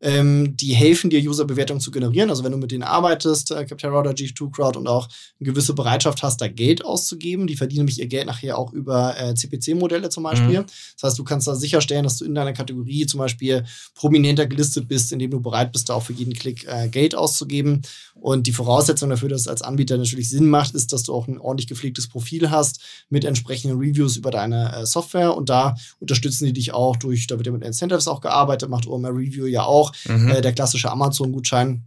ähm, die helfen dir, User-Bewertungen zu generieren. Also wenn du mit denen arbeitest, äh, Capterra oder G2 Crowd und auch eine gewisse Bereitschaft hast, da Geld auszugeben, die verdienen nämlich ihr Geld nachher auch über äh, CPC-Modelle zum Beispiel. Mhm. Das heißt, du kannst da sicherstellen, dass du in deiner Kategorie zum Beispiel prominenter gelistet bist, indem du bereit bist, da auch für jeden Klick äh, Geld auszugeben. Und die Voraussetzung dafür, dass es als Anbieter natürlich Sinn macht, ist, dass du auch ein ordentlich gepflegtes Profil hast mit entsprechenden Reviews über deine äh, Software. Und da unterstützen die dich auch durch, da wird ja mit Incentives auch gearbeitet, macht OMR Review ja auch, mhm. äh, der klassische Amazon-Gutschein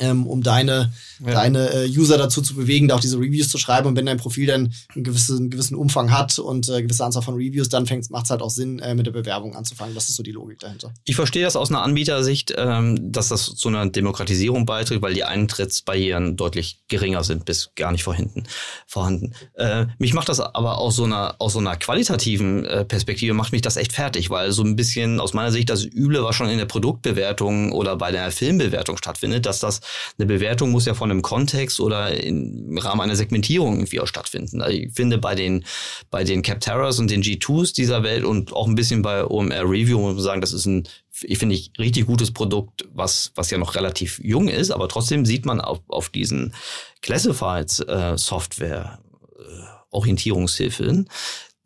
ähm, um deine, ja. deine äh, User dazu zu bewegen, da auch diese Reviews zu schreiben. Und wenn dein Profil dann einen gewissen, einen gewissen Umfang hat und äh, gewisse Anzahl von Reviews, dann macht es halt auch Sinn, äh, mit der Bewerbung anzufangen. Das ist so die Logik dahinter. Ich verstehe das aus einer Anbietersicht, ähm, dass das zu einer Demokratisierung beiträgt, weil die Eintrittsbarrieren deutlich geringer sind, bis gar nicht vorhanden. vorhanden. Äh, mich macht das aber aus so einer, aus so einer qualitativen äh, Perspektive, macht mich das echt fertig, weil so ein bisschen aus meiner Sicht das Üble, was schon in der Produktbewertung oder bei der Filmbewertung stattfindet, dass das eine Bewertung muss ja von einem Kontext oder im Rahmen einer Segmentierung irgendwie auch stattfinden. Also ich finde bei den, bei den Capterras und den G2s dieser Welt und auch ein bisschen bei OMR Review muss man sagen, das ist ein, ich finde ich, richtig gutes Produkt, was, was ja noch relativ jung ist, aber trotzdem sieht man auf, auf diesen Classifieds äh, Software äh, Orientierungshilfen,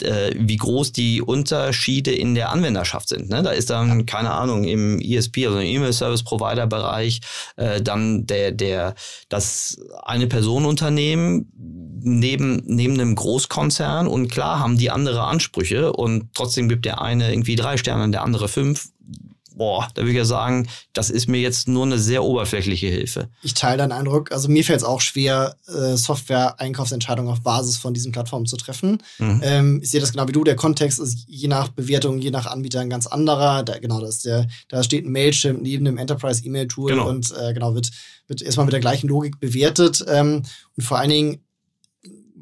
äh, wie groß die Unterschiede in der Anwenderschaft sind. Ne? Da ist dann, keine Ahnung, im ESP, also im E-Mail-Service-Provider-Bereich, äh, dann der, der, das eine Personenunternehmen neben, neben einem Großkonzern und klar haben die andere Ansprüche und trotzdem gibt der eine irgendwie drei Sterne und der andere fünf boah, da würde ich ja sagen, das ist mir jetzt nur eine sehr oberflächliche Hilfe. Ich teile deinen Eindruck. Also mir fällt es auch schwer, äh, Software-Einkaufsentscheidungen auf Basis von diesen Plattformen zu treffen. Mhm. Ähm, ich sehe das genau wie du. Der Kontext ist je nach Bewertung, je nach Anbieter ein ganz anderer. Da, genau, das der, da steht ein Mailchimp neben dem Enterprise-E-Mail-Tool genau. und äh, genau wird, wird erstmal mit der gleichen Logik bewertet. Ähm, und vor allen Dingen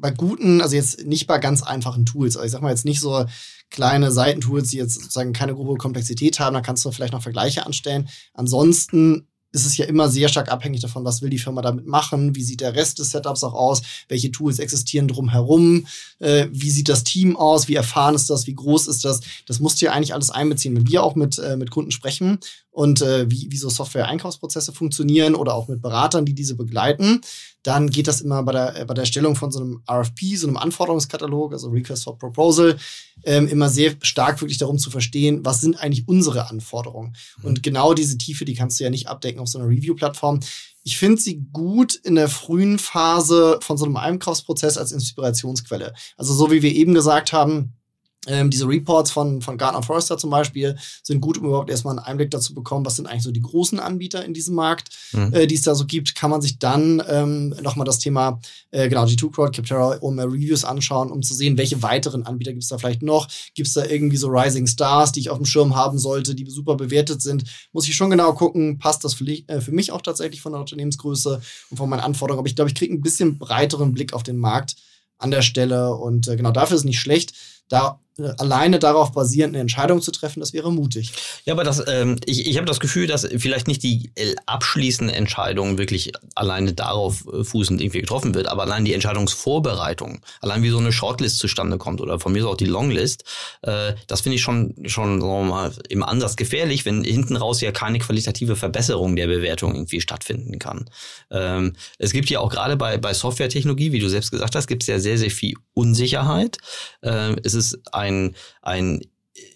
bei guten, also jetzt nicht bei ganz einfachen Tools. Also ich sag mal jetzt nicht so kleine Seitentools, die jetzt sozusagen keine grobe Komplexität haben, da kannst du vielleicht noch Vergleiche anstellen. Ansonsten ist es ja immer sehr stark abhängig davon, was will die Firma damit machen, wie sieht der Rest des Setups auch aus, welche Tools existieren drumherum, äh, wie sieht das Team aus, wie erfahren ist das, wie groß ist das. Das musst du ja eigentlich alles einbeziehen. Wenn wir auch mit, äh, mit Kunden sprechen und äh, wie, wie so Software-Einkaufsprozesse funktionieren oder auch mit Beratern, die diese begleiten, dann geht das immer bei der, äh, bei der Erstellung von so einem RFP, so einem Anforderungskatalog, also Request for Proposal, ähm, immer sehr stark wirklich darum zu verstehen, was sind eigentlich unsere Anforderungen. Mhm. Und genau diese Tiefe, die kannst du ja nicht abdecken auf so einer Review-Plattform. Ich finde sie gut in der frühen Phase von so einem Einkaufsprozess als Inspirationsquelle. Also so wie wir eben gesagt haben, ähm, diese Reports von, von Gartner Forrester zum Beispiel sind gut, um überhaupt erstmal einen Einblick dazu bekommen, was sind eigentlich so die großen Anbieter in diesem Markt, mhm. äh, die es da so gibt. Kann man sich dann ähm, nochmal das Thema, äh, genau, G2 Crowd, Capterra, OMR Reviews anschauen, um zu sehen, welche weiteren Anbieter gibt es da vielleicht noch. Gibt es da irgendwie so Rising Stars, die ich auf dem Schirm haben sollte, die super bewertet sind? Muss ich schon genau gucken, passt das für, äh, für mich auch tatsächlich von der Unternehmensgröße und von meinen Anforderungen. Aber ich glaube, ich kriege ein bisschen breiteren Blick auf den Markt an der Stelle und äh, genau dafür ist es nicht schlecht. Da äh, alleine darauf basierend eine Entscheidung zu treffen, das wäre mutig. Ja, aber das, ähm, ich, ich habe das Gefühl, dass vielleicht nicht die äh, abschließende Entscheidung wirklich alleine darauf äh, fußend irgendwie getroffen wird, aber allein die Entscheidungsvorbereitung, allein wie so eine Shortlist zustande kommt oder von mir auch die Longlist, äh, das finde ich schon, schon sagen wir mal, im Ansatz gefährlich, wenn hinten raus ja keine qualitative Verbesserung der Bewertung irgendwie stattfinden kann. Ähm, es gibt ja auch gerade bei, bei Softwaretechnologie, wie du selbst gesagt hast, gibt es ja sehr, sehr viel Unsicherheit. Äh, es ist ein, ein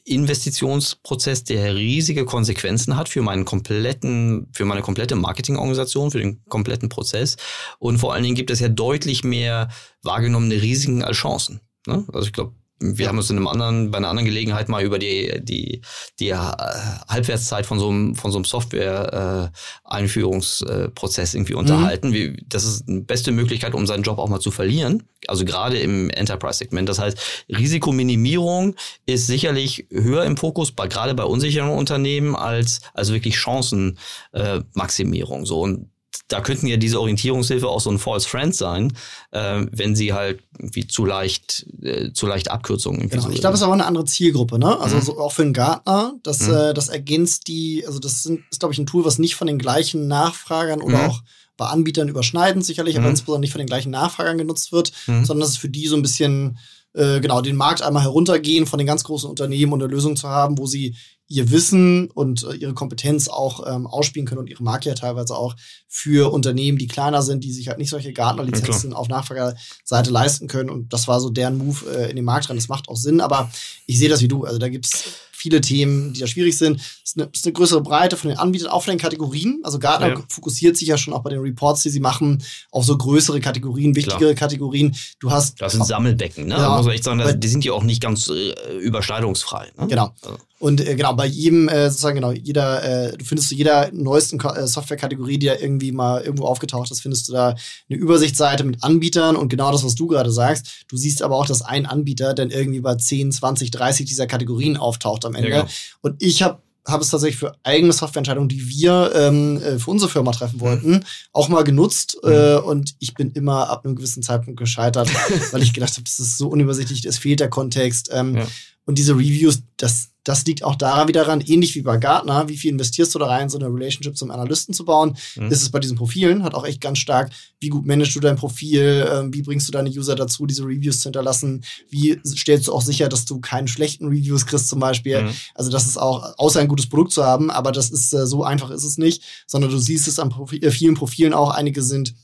Investitionsprozess, der riesige Konsequenzen hat für meinen kompletten, für meine komplette Marketingorganisation, für den kompletten Prozess. Und vor allen Dingen gibt es ja deutlich mehr wahrgenommene Risiken als Chancen. Ne? Also ich glaube, wir haben uns in einem anderen, bei einer anderen Gelegenheit mal über die, die, die äh, Halbwertszeit von so einem, von so einem Software-Einführungsprozess äh, irgendwie mhm. unterhalten. Wie, das ist die beste Möglichkeit, um seinen Job auch mal zu verlieren. Also gerade im Enterprise-Segment. Das heißt, Risikominimierung ist sicherlich höher im Fokus, bei, gerade bei unsicheren Unternehmen, als, als wirklich Chancenmaximierung. Äh, so. Und da könnten ja diese Orientierungshilfe auch so ein False Friend sein, äh, wenn sie halt wie zu leicht, äh, zu leicht Abkürzungen. Genau. So ich glaube, es ist aber eine andere Zielgruppe, ne? Also mhm. so auch für einen Gartner, das, mhm. äh, das ergänzt die, also das sind, ist, glaube ich, ein Tool, was nicht von den gleichen Nachfragern oder mhm. auch bei Anbietern überschneidend sicherlich, aber mhm. insbesondere nicht von den gleichen Nachfragern genutzt wird, mhm. sondern das ist für die so ein bisschen äh, genau den Markt einmal heruntergehen von den ganz großen Unternehmen und eine Lösung zu haben, wo sie ihr Wissen und äh, ihre Kompetenz auch ähm, ausspielen können und ihre Marke ja teilweise auch für Unternehmen, die kleiner sind, die sich halt nicht solche Gartner-Lizenzen ja, auf Nachfragerseite leisten können. Und das war so deren Move äh, in den Markt rein. Das macht auch Sinn, aber ich sehe das wie du. Also da gibt's viele Themen, die da schwierig sind. Es ist eine, ist eine größere Breite von den Anbietern, auch von den Kategorien. Also Gartner ja. fokussiert sich ja schon auch bei den Reports, die sie machen, auf so größere Kategorien, wichtigere Klar. Kategorien. Du hast. Das sind Sammelbecken, ne? Ja, muss man echt sagen, die sind ja auch nicht ganz äh, überschneidungsfrei. Ne? Genau. Also. Und äh, genau, bei jedem, äh, sozusagen, genau, jeder, äh, du findest zu jeder neuesten äh, Softwarekategorie, die da irgendwie mal irgendwo aufgetaucht ist, findest du da eine Übersichtsseite mit Anbietern und genau das, was du gerade sagst. Du siehst aber auch, dass ein Anbieter dann irgendwie bei 10, 20, 30 dieser Kategorien auftaucht am Ende. Ja, genau. Und ich habe habe es tatsächlich für eigene Softwareentscheidungen, die wir ähm, äh, für unsere Firma treffen wollten, mhm. auch mal genutzt. Mhm. Äh, und ich bin immer ab einem gewissen Zeitpunkt gescheitert, weil ich gedacht habe, das ist so unübersichtlich, es fehlt der Kontext. Ähm, ja. Und diese Reviews, das, das liegt auch daran wieder daran, ähnlich wie bei Gartner, wie viel investierst du da rein, so eine Relationship zum Analysten zu bauen, mhm. ist es bei diesen Profilen, hat auch echt ganz stark, wie gut managst du dein Profil, ähm, wie bringst du deine User dazu, diese Reviews zu hinterlassen, wie stellst du auch sicher, dass du keinen schlechten Reviews kriegst zum Beispiel. Mhm. Also das ist auch, außer ein gutes Produkt zu haben, aber das ist, äh, so einfach ist es nicht, sondern du siehst es an Profi äh, vielen Profilen auch, einige sind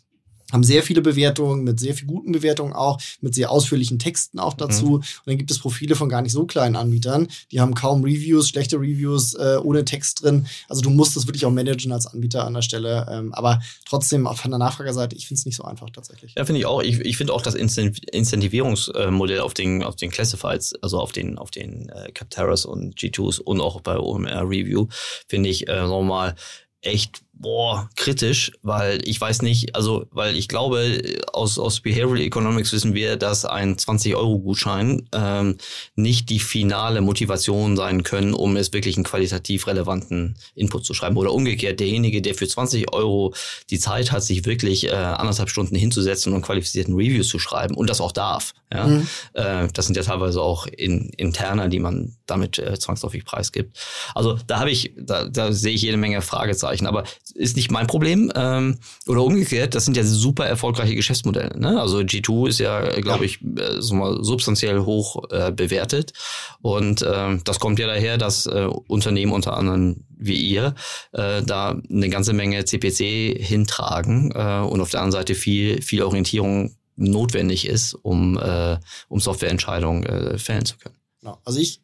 haben sehr viele Bewertungen, mit sehr viel guten Bewertungen auch, mit sehr ausführlichen Texten auch dazu. Mhm. Und dann gibt es Profile von gar nicht so kleinen Anbietern, die haben kaum Reviews, schlechte Reviews äh, ohne Text drin. Also du musst das wirklich auch managen als Anbieter an der Stelle. Ähm, aber trotzdem von der Nachfragerseite, ich finde es nicht so einfach tatsächlich. Ja, finde ich auch. Ich, ich finde auch das Incentivierungsmodell auf den, auf den Classifieds, also auf den, auf den äh, Capteras und G2s und auch bei OMR Review, finde ich äh, nochmal echt boah, kritisch, weil ich weiß nicht, also, weil ich glaube, aus, aus Behavioral Economics wissen wir, dass ein 20-Euro-Gutschein ähm, nicht die finale Motivation sein können, um es wirklich einen qualitativ relevanten Input zu schreiben. Oder umgekehrt, derjenige, der für 20 Euro die Zeit hat, sich wirklich äh, anderthalb Stunden hinzusetzen und qualifizierten Reviews zu schreiben und das auch darf. Ja? Mhm. Äh, das sind ja teilweise auch in, interner, die man damit äh, zwangsläufig preisgibt. Also da habe ich, da, da sehe ich jede Menge Fragezeichen. Aber ist nicht mein Problem. Ähm, oder umgekehrt, das sind ja super erfolgreiche Geschäftsmodelle. Ne? Also G2 ist ja, glaube ich, äh, so mal substanziell hoch äh, bewertet. Und äh, das kommt ja daher, dass äh, Unternehmen unter anderem wie ihr äh, da eine ganze Menge CPC hintragen äh, und auf der anderen Seite viel, viel Orientierung notwendig ist, um, äh, um Softwareentscheidungen äh, fällen zu können. Genau. Also ich,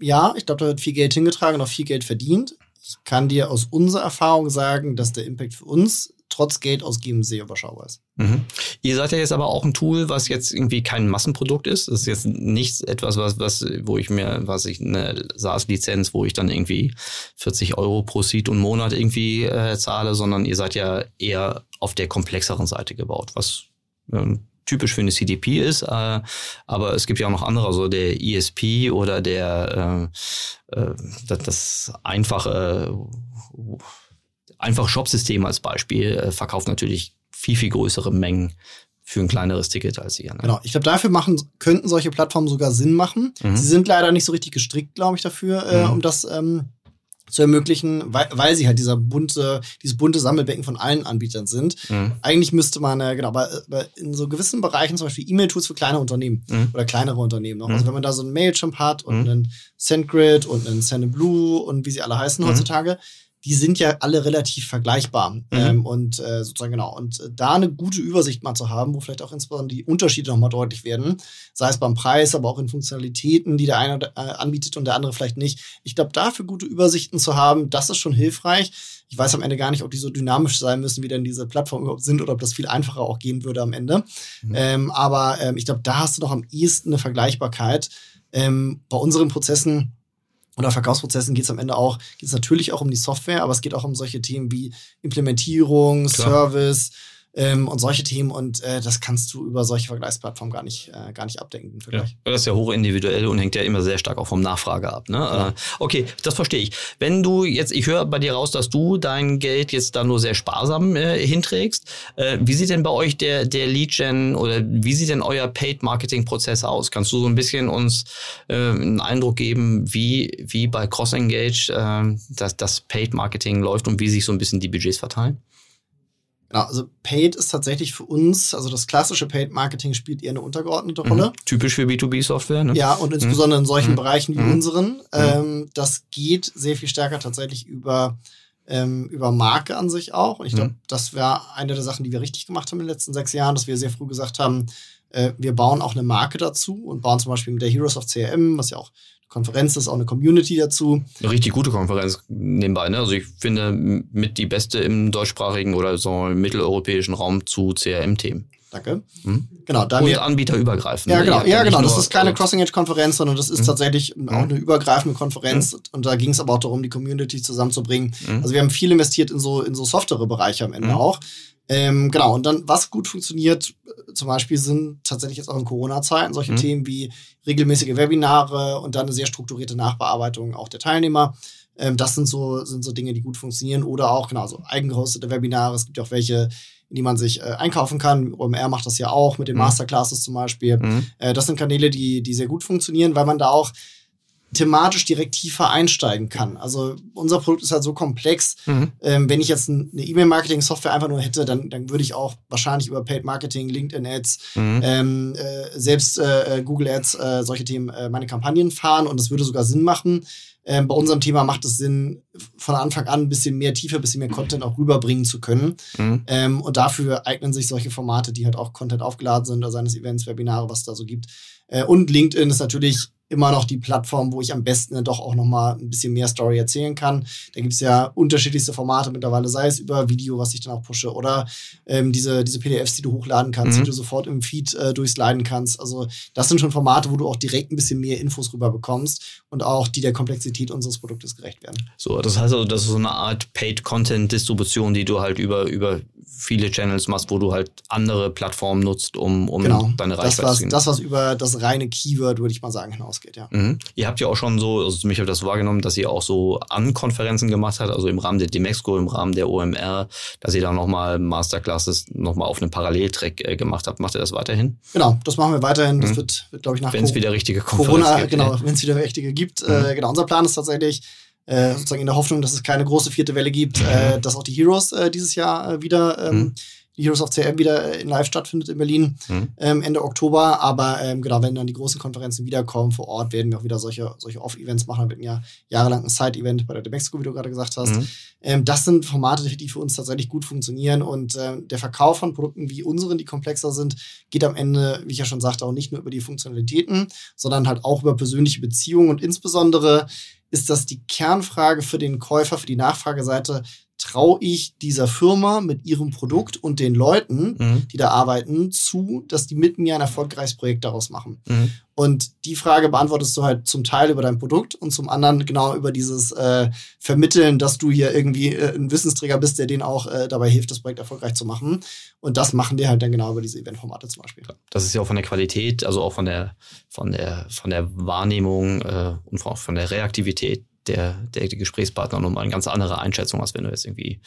ja, ich glaube, da wird viel Geld hingetragen und auch viel Geld verdient. Kann dir aus unserer Erfahrung sagen, dass der Impact für uns trotz Geld ausgeben sehr überschaubar ist. Mhm. Ihr seid ja jetzt aber auch ein Tool, was jetzt irgendwie kein Massenprodukt ist. Das ist jetzt nichts etwas, was, was, wo ich mir, was ich, eine SaaS-Lizenz, wo ich dann irgendwie 40 Euro pro Seed und Monat irgendwie äh, zahle, sondern ihr seid ja eher auf der komplexeren Seite gebaut, was ähm, typisch für eine CDP ist, äh, aber es gibt ja auch noch andere, so der ESP oder der äh, äh, das, das einfache äh, einfach Shop-System als Beispiel äh, verkauft natürlich viel viel größere Mengen für ein kleineres Ticket als ihr. Ne? Genau, ich glaube, dafür machen, könnten solche Plattformen sogar Sinn machen. Mhm. Sie sind leider nicht so richtig gestrickt, glaube ich, dafür, äh, mhm. um das ähm, zu ermöglichen, weil, weil sie halt dieser bunte, dieses bunte Sammelbecken von allen Anbietern sind. Mhm. Eigentlich müsste man, äh, genau, aber, aber in so gewissen Bereichen, zum Beispiel E-Mail-Tools für kleine Unternehmen mhm. oder kleinere Unternehmen noch. Also mhm. wenn man da so ein Mailchimp hat und mhm. einen SendGrid und einen Sendblue und wie sie alle heißen mhm. heutzutage, die sind ja alle relativ vergleichbar. Mhm. Ähm, und äh, sozusagen genau. Und äh, da eine gute Übersicht mal zu haben, wo vielleicht auch insbesondere die Unterschiede nochmal deutlich werden, sei es beim Preis, aber auch in Funktionalitäten, die der eine äh, anbietet und der andere vielleicht nicht. Ich glaube, dafür gute Übersichten zu haben, das ist schon hilfreich. Ich weiß am Ende gar nicht, ob die so dynamisch sein müssen, wie denn diese Plattformen überhaupt sind oder ob das viel einfacher auch gehen würde am Ende. Mhm. Ähm, aber ähm, ich glaube, da hast du noch am ehesten eine Vergleichbarkeit. Ähm, bei unseren Prozessen oder Verkaufsprozessen geht es am Ende auch, geht es natürlich auch um die Software, aber es geht auch um solche Themen wie Implementierung, Klar. Service, ähm, und solche Themen. Und äh, das kannst du über solche Vergleichsplattformen gar nicht, äh, gar nicht abdenken. Ja, das ist ja hochindividuell und hängt ja immer sehr stark auch vom Nachfrage ab. Ne? Ja. Äh, okay, das verstehe ich. Wenn du jetzt, ich höre bei dir raus, dass du dein Geld jetzt da nur sehr sparsam äh, hinträgst. Äh, wie sieht denn bei euch der, der Lead-Gen oder wie sieht denn euer Paid-Marketing-Prozess aus? Kannst du so ein bisschen uns äh, einen Eindruck geben, wie, wie bei CrossEngage äh, das, das Paid-Marketing läuft und wie sich so ein bisschen die Budgets verteilen? Genau, also Paid ist tatsächlich für uns, also das klassische Paid Marketing spielt eher eine untergeordnete Rolle. Mhm. Typisch für B2B-Software, ne? Ja, und insbesondere mhm. in solchen mhm. Bereichen wie mhm. unseren. Ähm, das geht sehr viel stärker tatsächlich über, ähm, über Marke an sich auch. Und ich glaube, mhm. das wäre eine der Sachen, die wir richtig gemacht haben in den letzten sechs Jahren, dass wir sehr früh gesagt haben, äh, wir bauen auch eine Marke dazu und bauen zum Beispiel mit der Heroes of CRM, was ja auch Konferenz ist, auch eine Community dazu. Eine richtig gute Konferenz nebenbei. Ne? Also ich finde mit die beste im deutschsprachigen oder so mitteleuropäischen Raum zu CRM-Themen. Danke. Mhm. Genau, da und anbieterübergreifend. Ja, genau, ja, genau. Das ist keine Crossing-Edge-Konferenz, sondern das ist mhm. tatsächlich auch eine übergreifende Konferenz. Mhm. Und da ging es aber auch darum, die Community zusammenzubringen. Mhm. Also wir haben viel investiert in so, in so softere Bereiche am Ende mhm. auch. Ähm, genau, und dann, was gut funktioniert, äh, zum Beispiel sind tatsächlich jetzt auch in Corona-Zeiten solche mhm. Themen wie regelmäßige Webinare und dann eine sehr strukturierte Nachbearbeitung auch der Teilnehmer. Ähm, das sind so, sind so Dinge, die gut funktionieren. Oder auch, genau, so eigengehostete Webinare. Es gibt ja auch welche, in die man sich äh, einkaufen kann. OMR macht das ja auch mit den mhm. Masterclasses zum Beispiel. Mhm. Äh, das sind Kanäle, die, die sehr gut funktionieren, weil man da auch thematisch direkt tiefer einsteigen kann. Also unser Produkt ist halt so komplex. Mhm. Ähm, wenn ich jetzt eine E-Mail-Marketing-Software einfach nur hätte, dann, dann würde ich auch wahrscheinlich über Paid Marketing, LinkedIn-Ads, mhm. ähm, äh, selbst äh, Google Ads, äh, solche Themen äh, meine Kampagnen fahren und das würde sogar Sinn machen. Ähm, bei unserem Thema macht es Sinn, von Anfang an ein bisschen mehr Tiefe, ein bisschen mehr Content auch rüberbringen zu können. Mhm. Ähm, und dafür eignen sich solche Formate, die halt auch Content aufgeladen sind, oder seines Events, Webinare, was da so gibt. Äh, und LinkedIn ist natürlich immer noch die Plattform, wo ich am besten dann doch auch noch mal ein bisschen mehr Story erzählen kann. Da gibt's ja unterschiedlichste Formate mittlerweile, sei es über Video, was ich dann auch pushe, oder ähm, diese, diese PDFs, die du hochladen kannst, mhm. die du sofort im Feed äh, durchsliden kannst. Also das sind schon Formate, wo du auch direkt ein bisschen mehr Infos rüber bekommst und auch die der Komplexität unseres Produktes gerecht werden. So, das heißt also, das ist so eine Art Paid-Content-Distribution, die du halt über, über viele Channels machst, wo du halt andere Plattformen nutzt, um, um genau. deine Reichweite das, zu gehen. Das, was über das reine Keyword, würde ich mal sagen, hinausgeht, ja. Mhm. Ihr habt ja auch schon so, also mich habe das wahrgenommen, dass ihr auch so an Konferenzen gemacht habt, also im Rahmen der Demexco, im Rahmen der OMR, dass ihr da nochmal Masterclasses nochmal auf einem Paralleltrack äh, gemacht habt. Macht ihr das weiterhin? Genau, das machen wir weiterhin. Das mhm. wird, wird glaube ich, nach Wenn es wieder richtige Konferenzen Corona, gibt. Genau, wenn es wieder richtige gibt. Mhm. Äh, genau, unser Plan ist tatsächlich, äh, sozusagen in der Hoffnung, dass es keine große vierte Welle gibt, äh, dass auch die Heroes äh, dieses Jahr äh, wieder ähm, mhm die Heroes of CRM wieder äh, in live stattfindet in Berlin mhm. ähm, Ende Oktober. Aber ähm, genau, wenn dann die großen Konferenzen wiederkommen vor Ort, werden wir auch wieder solche, solche Off-Events machen. Wir hatten ja jahrelang ein Side-Event bei der De Mexico, wie du gerade gesagt hast. Mhm. Ähm, das sind Formate, die für uns tatsächlich gut funktionieren. Und äh, der Verkauf von Produkten wie unseren, die komplexer sind, geht am Ende, wie ich ja schon sagte, auch nicht nur über die Funktionalitäten, sondern halt auch über persönliche Beziehungen und insbesondere ist das die Kernfrage für den Käufer, für die Nachfrageseite, traue ich dieser Firma mit ihrem Produkt und den Leuten, mhm. die da arbeiten, zu, dass die mit mir ein erfolgreiches Projekt daraus machen. Mhm. Und die Frage beantwortest du halt zum Teil über dein Produkt und zum anderen genau über dieses äh, Vermitteln, dass du hier irgendwie äh, ein Wissensträger bist, der denen auch äh, dabei hilft, das Projekt erfolgreich zu machen. Und das machen wir halt dann genau über diese Eventformate zum Beispiel. Das ist ja auch von der Qualität, also auch von der, von der, von der Wahrnehmung äh, und von der Reaktivität der, der Gesprächspartner nochmal eine ganz andere Einschätzung, als wenn du jetzt irgendwie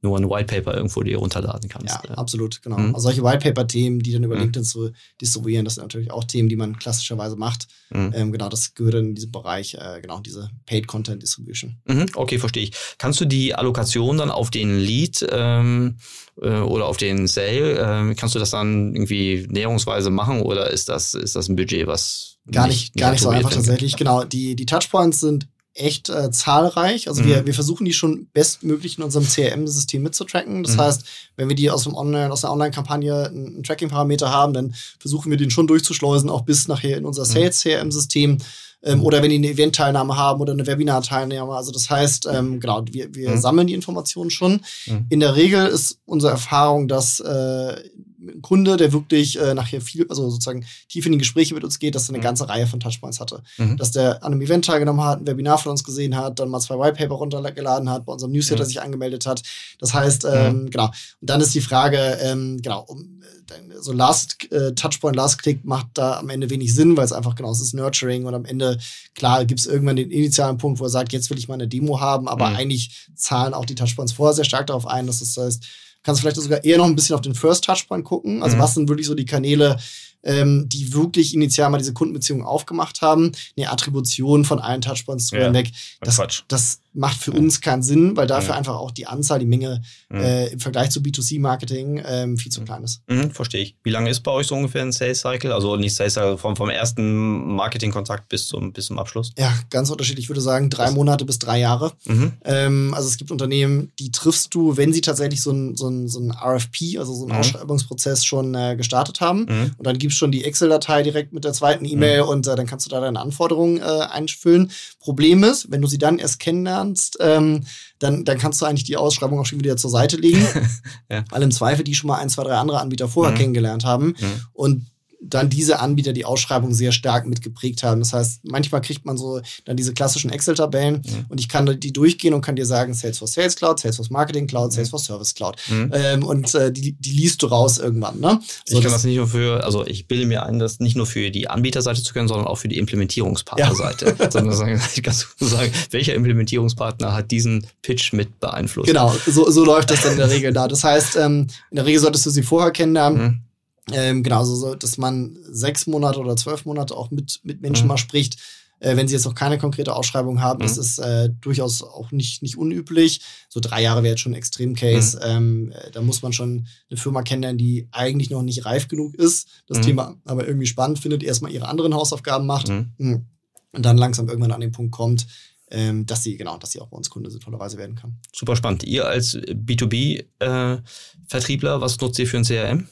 nur ein Whitepaper irgendwo dir runterladen kannst. Ja, ja. absolut, genau. Mhm. Also solche Whitepaper-Themen, die dann über mhm. LinkedIn zu distribuieren, das sind natürlich auch Themen, die man klassischerweise macht. Mhm. Ähm, genau, das gehört in diesen Bereich, äh, genau, diese Paid Content Distribution. Mhm. Okay, verstehe ich. Kannst du die Allokation dann auf den Lead ähm, äh, oder auf den Sale, äh, kannst du das dann irgendwie näherungsweise machen oder ist das, ist das ein Budget, was Gar nicht, nicht gar nicht so einfach tatsächlich. Genau, die, die Touchpoints sind echt äh, zahlreich. Also mhm. wir, wir versuchen die schon bestmöglich in unserem CRM-System mitzutracken. Das mhm. heißt, wenn wir die aus, dem Online, aus einer Online-Kampagne einen Tracking-Parameter haben, dann versuchen wir den schon durchzuschleusen, auch bis nachher in unser mhm. Sales-CRM-System. Ähm, oder wenn die eine Event-Teilnahme haben oder eine Webinar-Teilnahme. Also das heißt, ähm, genau, wir, wir mhm. sammeln die Informationen schon. Mhm. In der Regel ist unsere Erfahrung, dass äh, ein Kunde, der wirklich äh, nachher viel, also sozusagen tief in die Gespräche mit uns geht, dass er eine mhm. ganze Reihe von Touchpoints hatte. Mhm. Dass der an einem Event teilgenommen hat, ein Webinar von uns gesehen hat, dann mal zwei Whitepaper runtergeladen hat, bei unserem Newsletter mhm. sich angemeldet hat. Das heißt, ähm, mhm. genau. Und dann ist die Frage, ähm, genau, um, äh, so Last äh, Touchpoint, Last Click macht da am Ende wenig Sinn, weil es einfach genau, es ist Nurturing und am Ende, klar, gibt es irgendwann den initialen Punkt, wo er sagt, jetzt will ich mal eine Demo haben, aber mhm. eigentlich zahlen auch die Touchpoints vorher sehr stark darauf ein, dass das heißt, kannst du vielleicht sogar eher noch ein bisschen auf den First Touchpoint gucken. Also mhm. was sind wirklich so die Kanäle, ähm, die wirklich initial mal diese Kundenbeziehung aufgemacht haben. Eine Attribution von allen Touchpoints drüber ja, hinweg. Das, Quatsch. das macht für uns keinen Sinn, weil dafür einfach auch die Anzahl, die Menge äh, im Vergleich zu B2C-Marketing ähm, viel zu klein ist. Mhm, verstehe ich. Wie lange ist bei euch so ungefähr ein Sales Cycle? Also nicht Sales Cycle, vom, vom ersten Marketing-Kontakt bis zum, bis zum Abschluss? Ja, ganz unterschiedlich. Ich würde sagen, drei Monate bis drei Jahre. Mhm. Ähm, also es gibt Unternehmen, die triffst du, wenn sie tatsächlich so ein, so ein, so ein RFP, also so einen Mhm. Ausschreibungsprozess schon äh, gestartet haben. Mhm. Und dann gibst schon die Excel-Datei direkt mit der zweiten E-Mail und äh, dann kannst du da deine Anforderungen äh, einfüllen. Problem ist, wenn du sie dann erst kennenlernst, ähm, dann, dann kannst du eigentlich die Ausschreibung auch schon wieder zur Seite legen. Ja. Weil im Zweifel die schon mal ein, zwei, drei andere Anbieter vorher Mhm. kennengelernt haben Mhm. und dann diese Anbieter die Ausschreibung sehr stark mitgeprägt haben. Das heißt, manchmal kriegt man so dann diese klassischen Excel-Tabellen Mhm. und ich kann die durchgehen und kann dir sagen, Salesforce Sales Cloud, Salesforce Marketing Cloud, Salesforce Service Cloud. Mhm. Ähm, und äh, die, die liest du raus irgendwann. Ne? Ich kann das nicht nur für, also ich bilde mir ein, das nicht nur für die Anbieterseite zu können, sondern auch für die Implementierungspartnerseite. sondern sagen, ich kann so sagen, welcher Implementierungspartner hat diesen Pitch mit beeinflusst? Genau, so, so läuft das dann in der Regel da. Das heißt, ähm, in der Regel solltest du sie vorher kennenlernen. Mhm. Ähm, genau, so, so, dass man sechs Monate oder zwölf Monate auch mit, mit Menschen Mhm. mal spricht. Äh, wenn sie jetzt noch keine konkrete Ausschreibung haben, Mhm. das ist äh, durchaus auch nicht, nicht unüblich. So drei Jahre wäre jetzt schon ein Extremcase. Mhm. Ähm, äh, da muss man schon eine Firma kennenlernen, die eigentlich noch nicht reif genug ist, das Mhm. Thema aber irgendwie spannend findet, erstmal ihre anderen Hausaufgaben macht Mhm. Mhm. und dann langsam irgendwann an den Punkt kommt, ähm, dass sie, genau, dass sie auch bei uns Kunde sinnvollerweise werden kann. Super spannend. Ihr als B2B-Vertriebler, was nutzt ihr für ein CRM?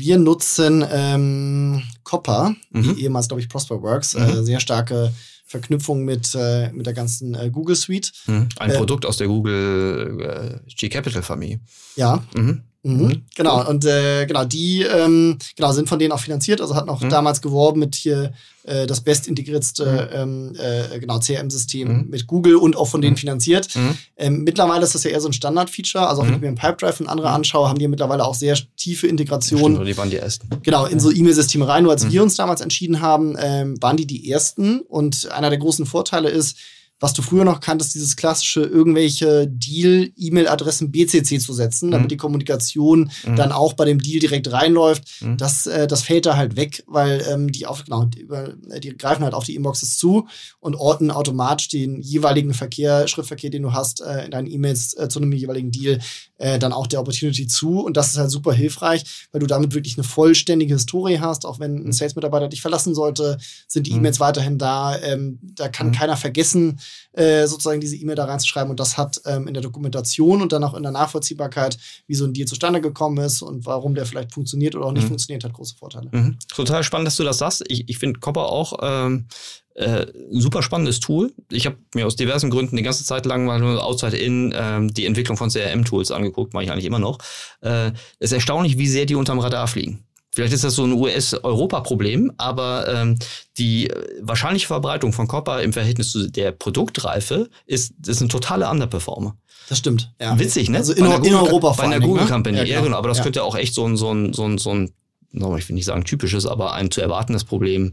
Wir nutzen ähm, Copper, Mhm. ehemals, glaube ich, Prosperworks. Mhm. Äh, sehr starke Verknüpfung mit, äh, mit der ganzen äh, Google Suite. Ein Äh, Produkt aus der Google äh, G-Capital-Familie. Ja, Mhm. Mhm. Mhm. Genau, und äh, genau, die ähm, genau, sind von denen auch finanziert, also hat noch Mhm. damals geworben mit hier äh, das bestintegriertste ähm, äh, genau, CRM-System Mhm. mit Google und auch von denen Mhm. finanziert. Mhm. Ähm, mittlerweile ist das ja eher so ein Standard-Feature, also auch wenn Mhm. ich mir einen Pipedrive und andere Mhm. anschaue, haben die mittlerweile auch sehr tiefe Stimmt, Integrationen oder die waren die ersten. genau, in so E-Mail-Systeme rein. Nur als Mhm. wir uns damals entschieden haben, ähm, waren die die ersten. Und einer der großen Vorteile ist, was du früher noch kanntest, dieses klassische irgendwelche Deal-E-Mail-Adressen BCC zu setzen, damit Mhm. die Kommunikation Mhm. dann auch bei dem Deal direkt reinläuft. Mhm. Das, äh, das fällt da halt weg, weil ähm, die, auf, genau, die, über- die greifen halt auf die Inboxes zu und orten automatisch den jeweiligen Verkehr, Schriftverkehr, den du hast, äh, in deinen E-Mails äh, zu einem jeweiligen Deal, äh, dann auch der Opportunity zu. Und das ist halt super hilfreich, weil du damit wirklich eine vollständige Historie hast. Auch wenn ein Sales-Mitarbeiter dich verlassen sollte, sind die Mhm. E-Mails weiterhin da. Ähm, da kann Mhm. keiner vergessen, äh, sozusagen diese E-Mail da reinzuschreiben. Und das hat ähm, in der Dokumentation und dann auch in der Nachvollziehbarkeit, wie so ein Deal zustande gekommen ist und warum der vielleicht funktioniert oder auch nicht Mhm. funktioniert, hat große Vorteile. Mhm. Total spannend, dass du das sagst. Ich, ich finde Copper auch ähm, äh, ein super spannendes Tool. Ich habe mir aus diversen Gründen die ganze Zeit lang mal nur Outside In ähm, die Entwicklung von CRM-Tools angeguckt, mache ich eigentlich immer noch. Äh, ist erstaunlich, wie sehr die unterm Radar fliegen. Vielleicht ist das so ein US-Europa-Problem, aber ähm, die äh, wahrscheinliche Verbreitung von Copper im Verhältnis zu der Produktreife ist, ist ein totaler Underperformer. Das stimmt. Ja. Witzig, ne? Also in, Bei in Europa Bei einer Google ne? Company, ja, genau. Aber das Ja. könnte auch echt so ein, so ein, so ein, so ein ich will nicht sagen typisches, aber ein zu erwartendes Problem äh,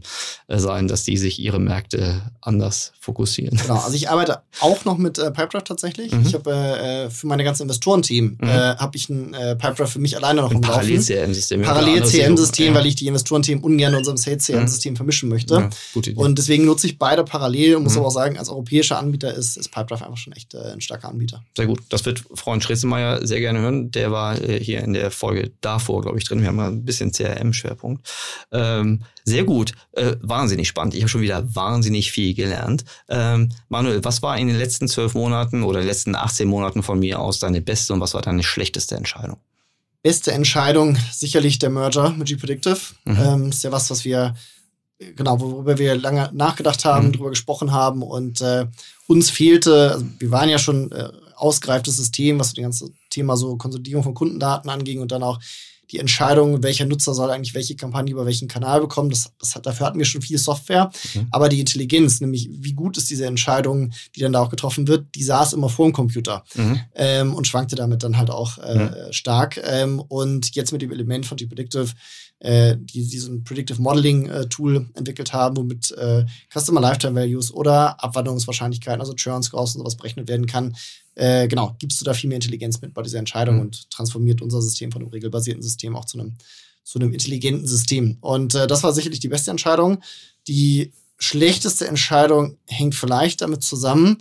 sein, dass die sich ihre Märkte anders fokussieren. Genau, also ich arbeite auch noch mit äh, Pipedrive tatsächlich. Mhm. Ich habe äh, für meine ganzen Investorenteam Mhm. äh, habe ich ein äh, Pipedrive für mich alleine noch Ein im Laufen. Parallel-CRM-System. Parallel CRM-System, ja. weil ich die Investorenthemen ungern in unserem Sales CRM-System vermischen möchte. Ja, gute Idee. Und deswegen nutze ich beide parallel und muss Mhm. aber auch sagen, als europäischer Anbieter ist, ist Pipedrive einfach schon echt äh, ein starker Anbieter. Sehr gut. Das wird Freund Schresemeyer sehr gerne hören. Der war äh, hier in der Folge davor, glaube ich, drin. Wir haben mal ein bisschen CRM-Schwerpunkt. Ähm, sehr gut. Äh, wahnsinnig spannend. Ich habe schon wieder wahnsinnig viel gelernt. Ähm, Manuel, was war in den letzten zwölf Monaten oder den letzten 18 Monaten von mir aus deine beste und was war deine schlechteste Entscheidung? Beste Entscheidung sicherlich der Merger mit G-Predictive. Mhm. Ähm, ist ja was, was wir, genau, worüber wir lange nachgedacht haben, Mhm. drüber gesprochen haben und äh, uns fehlte, also wir waren ja schon äh, ausgereiftes System, was das ganze Thema so Konsolidierung von Kundendaten anging und dann auch die Entscheidung, welcher Nutzer soll eigentlich welche Kampagne über welchen Kanal bekommen. Das, das hat, dafür hatten wir schon viel Software. Mhm. Aber die Intelligenz, nämlich wie gut ist diese Entscheidung, die dann da auch getroffen wird, die saß immer vor dem Computer Mhm. ähm, und schwankte damit dann halt auch äh, Mhm. stark. Ähm, und jetzt mit dem Element von T-Predictive, äh, die diesen Predictive Modeling äh, Tool entwickelt haben, womit äh, Customer Lifetime Values oder Abwanderungswahrscheinlichkeiten, also Churn Scores und sowas berechnet werden kann. Äh, genau, gibst du da viel mehr Intelligenz mit bei dieser Entscheidung Mhm. und transformiert unser System von einem regelbasierten System auch zu einem, zu einem intelligenten System. Und äh, das war sicherlich die beste Entscheidung. Die schlechteste Entscheidung hängt vielleicht damit zusammen,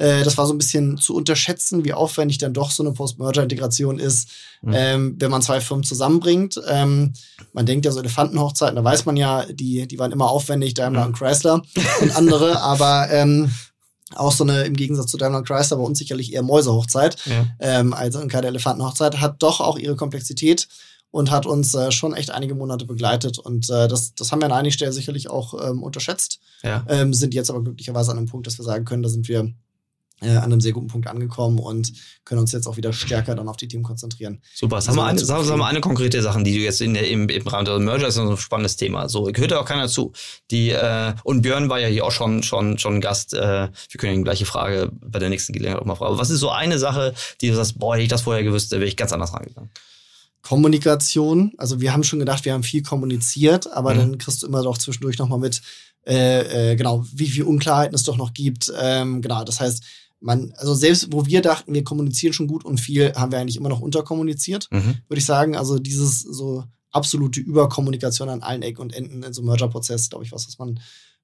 Äh, das war so ein bisschen zu unterschätzen, wie aufwendig dann doch so eine Post-Merger-Integration ist, mhm. ähm, wenn man zwei Firmen zusammenbringt. Ähm, man denkt ja so Elefantenhochzeiten, da weiß man ja, die, die waren immer aufwendig, Daimler mhm. und Chrysler und andere, aber ähm, auch so eine, im Gegensatz zu Daimler Chrysler, bei uns sicherlich eher Mäusehochzeit, ja. ähm, also keine Elefantenhochzeit, hat doch auch ihre Komplexität und hat uns äh, schon echt einige Monate begleitet. Und äh, das, das haben wir an einigen Stellen sicherlich auch ähm, unterschätzt. Ja. Ähm, sind jetzt aber glücklicherweise an einem Punkt, dass wir sagen können, da sind wir äh, an einem sehr guten Punkt angekommen und können uns jetzt auch wieder stärker dann auf die Themen konzentrieren. Super. Sag mal, eine, sag, sag mal eine konkrete Sache, die du jetzt in der, im, im Rahmen der Merger ist ein spannendes Thema. So, gehört ja auch keiner zu. Die, äh, und Björn war ja hier auch schon, schon, schon Gast. Äh, wir können die gleiche Frage bei der nächsten Gelegenheit auch mal fragen. was ist so eine Sache, die du sagst, boah, hätte ich das vorher gewusst, da wäre ich ganz anders rangegangen? Kommunikation. Also wir haben schon gedacht, wir haben viel kommuniziert, aber mhm. dann kriegst du immer doch zwischendurch nochmal mit, äh, äh, genau, wie viel Unklarheiten es doch noch gibt. Ähm, genau, das heißt, man, also selbst wo wir dachten, wir kommunizieren schon gut und viel, haben wir eigentlich immer noch unterkommuniziert, mhm. würde ich sagen. Also dieses so absolute Überkommunikation an allen Ecken und Enden in so einem Merger-Prozess, glaube ich, was, was man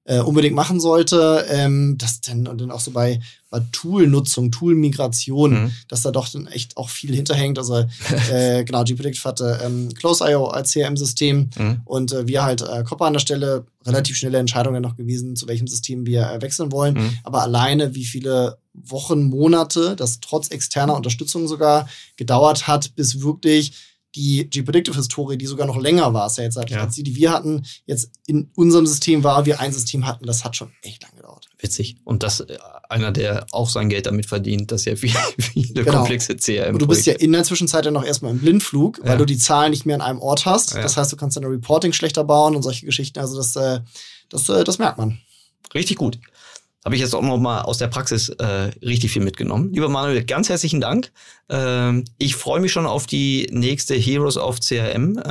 äh, unbedingt machen sollte. Ähm, das dann und dann auch so bei, bei Tool-Nutzung, Tool-Migration, mhm. dass da doch dann echt auch viel hinterhängt. Also äh, genau, GPredict hatte ähm, Close.io als CRM-System mhm. und äh, wir halt äh, Copper an der Stelle relativ schnelle Entscheidungen noch gewesen, zu welchem System wir äh, wechseln wollen. Mhm. Aber alleine, wie viele Wochen, Monate, das trotz externer Unterstützung sogar gedauert hat, bis wirklich die G-Predictive-Historie, die sogar noch länger war, ja jetzt, ja. als die, die wir hatten, jetzt in unserem System war, wir ein System hatten, das hat schon echt lange gedauert. Witzig. Und das äh, einer, der auch sein Geld damit verdient, dass er viele, viele genau. komplexe CRM. Und du bist ja in der Zwischenzeit ja noch erstmal im Blindflug, weil ja. du die Zahlen nicht mehr an einem Ort hast. Ja. Das heißt, du kannst deine Reporting schlechter bauen und solche Geschichten. Also das, äh, das, äh, das merkt man. Richtig gut habe ich jetzt auch noch mal aus der Praxis äh, richtig viel mitgenommen. Lieber Manuel, ganz herzlichen Dank. Ähm, ich freue mich schon auf die nächste Heroes of CRM, äh,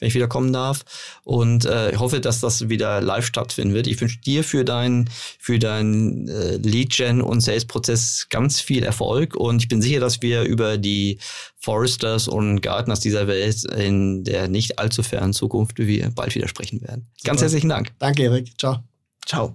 wenn ich wieder kommen darf. Und äh, ich hoffe, dass das wieder live stattfinden wird. Ich wünsche dir für deinen für dein, äh, Lead-Gen und Sales-Prozess ganz viel Erfolg. Und ich bin sicher, dass wir über die Foresters und Gartners dieser Welt in der nicht allzu fernen Zukunft wir bald wieder sprechen werden. Ganz Super. herzlichen Dank. Danke, Erik. Ciao. Ciao.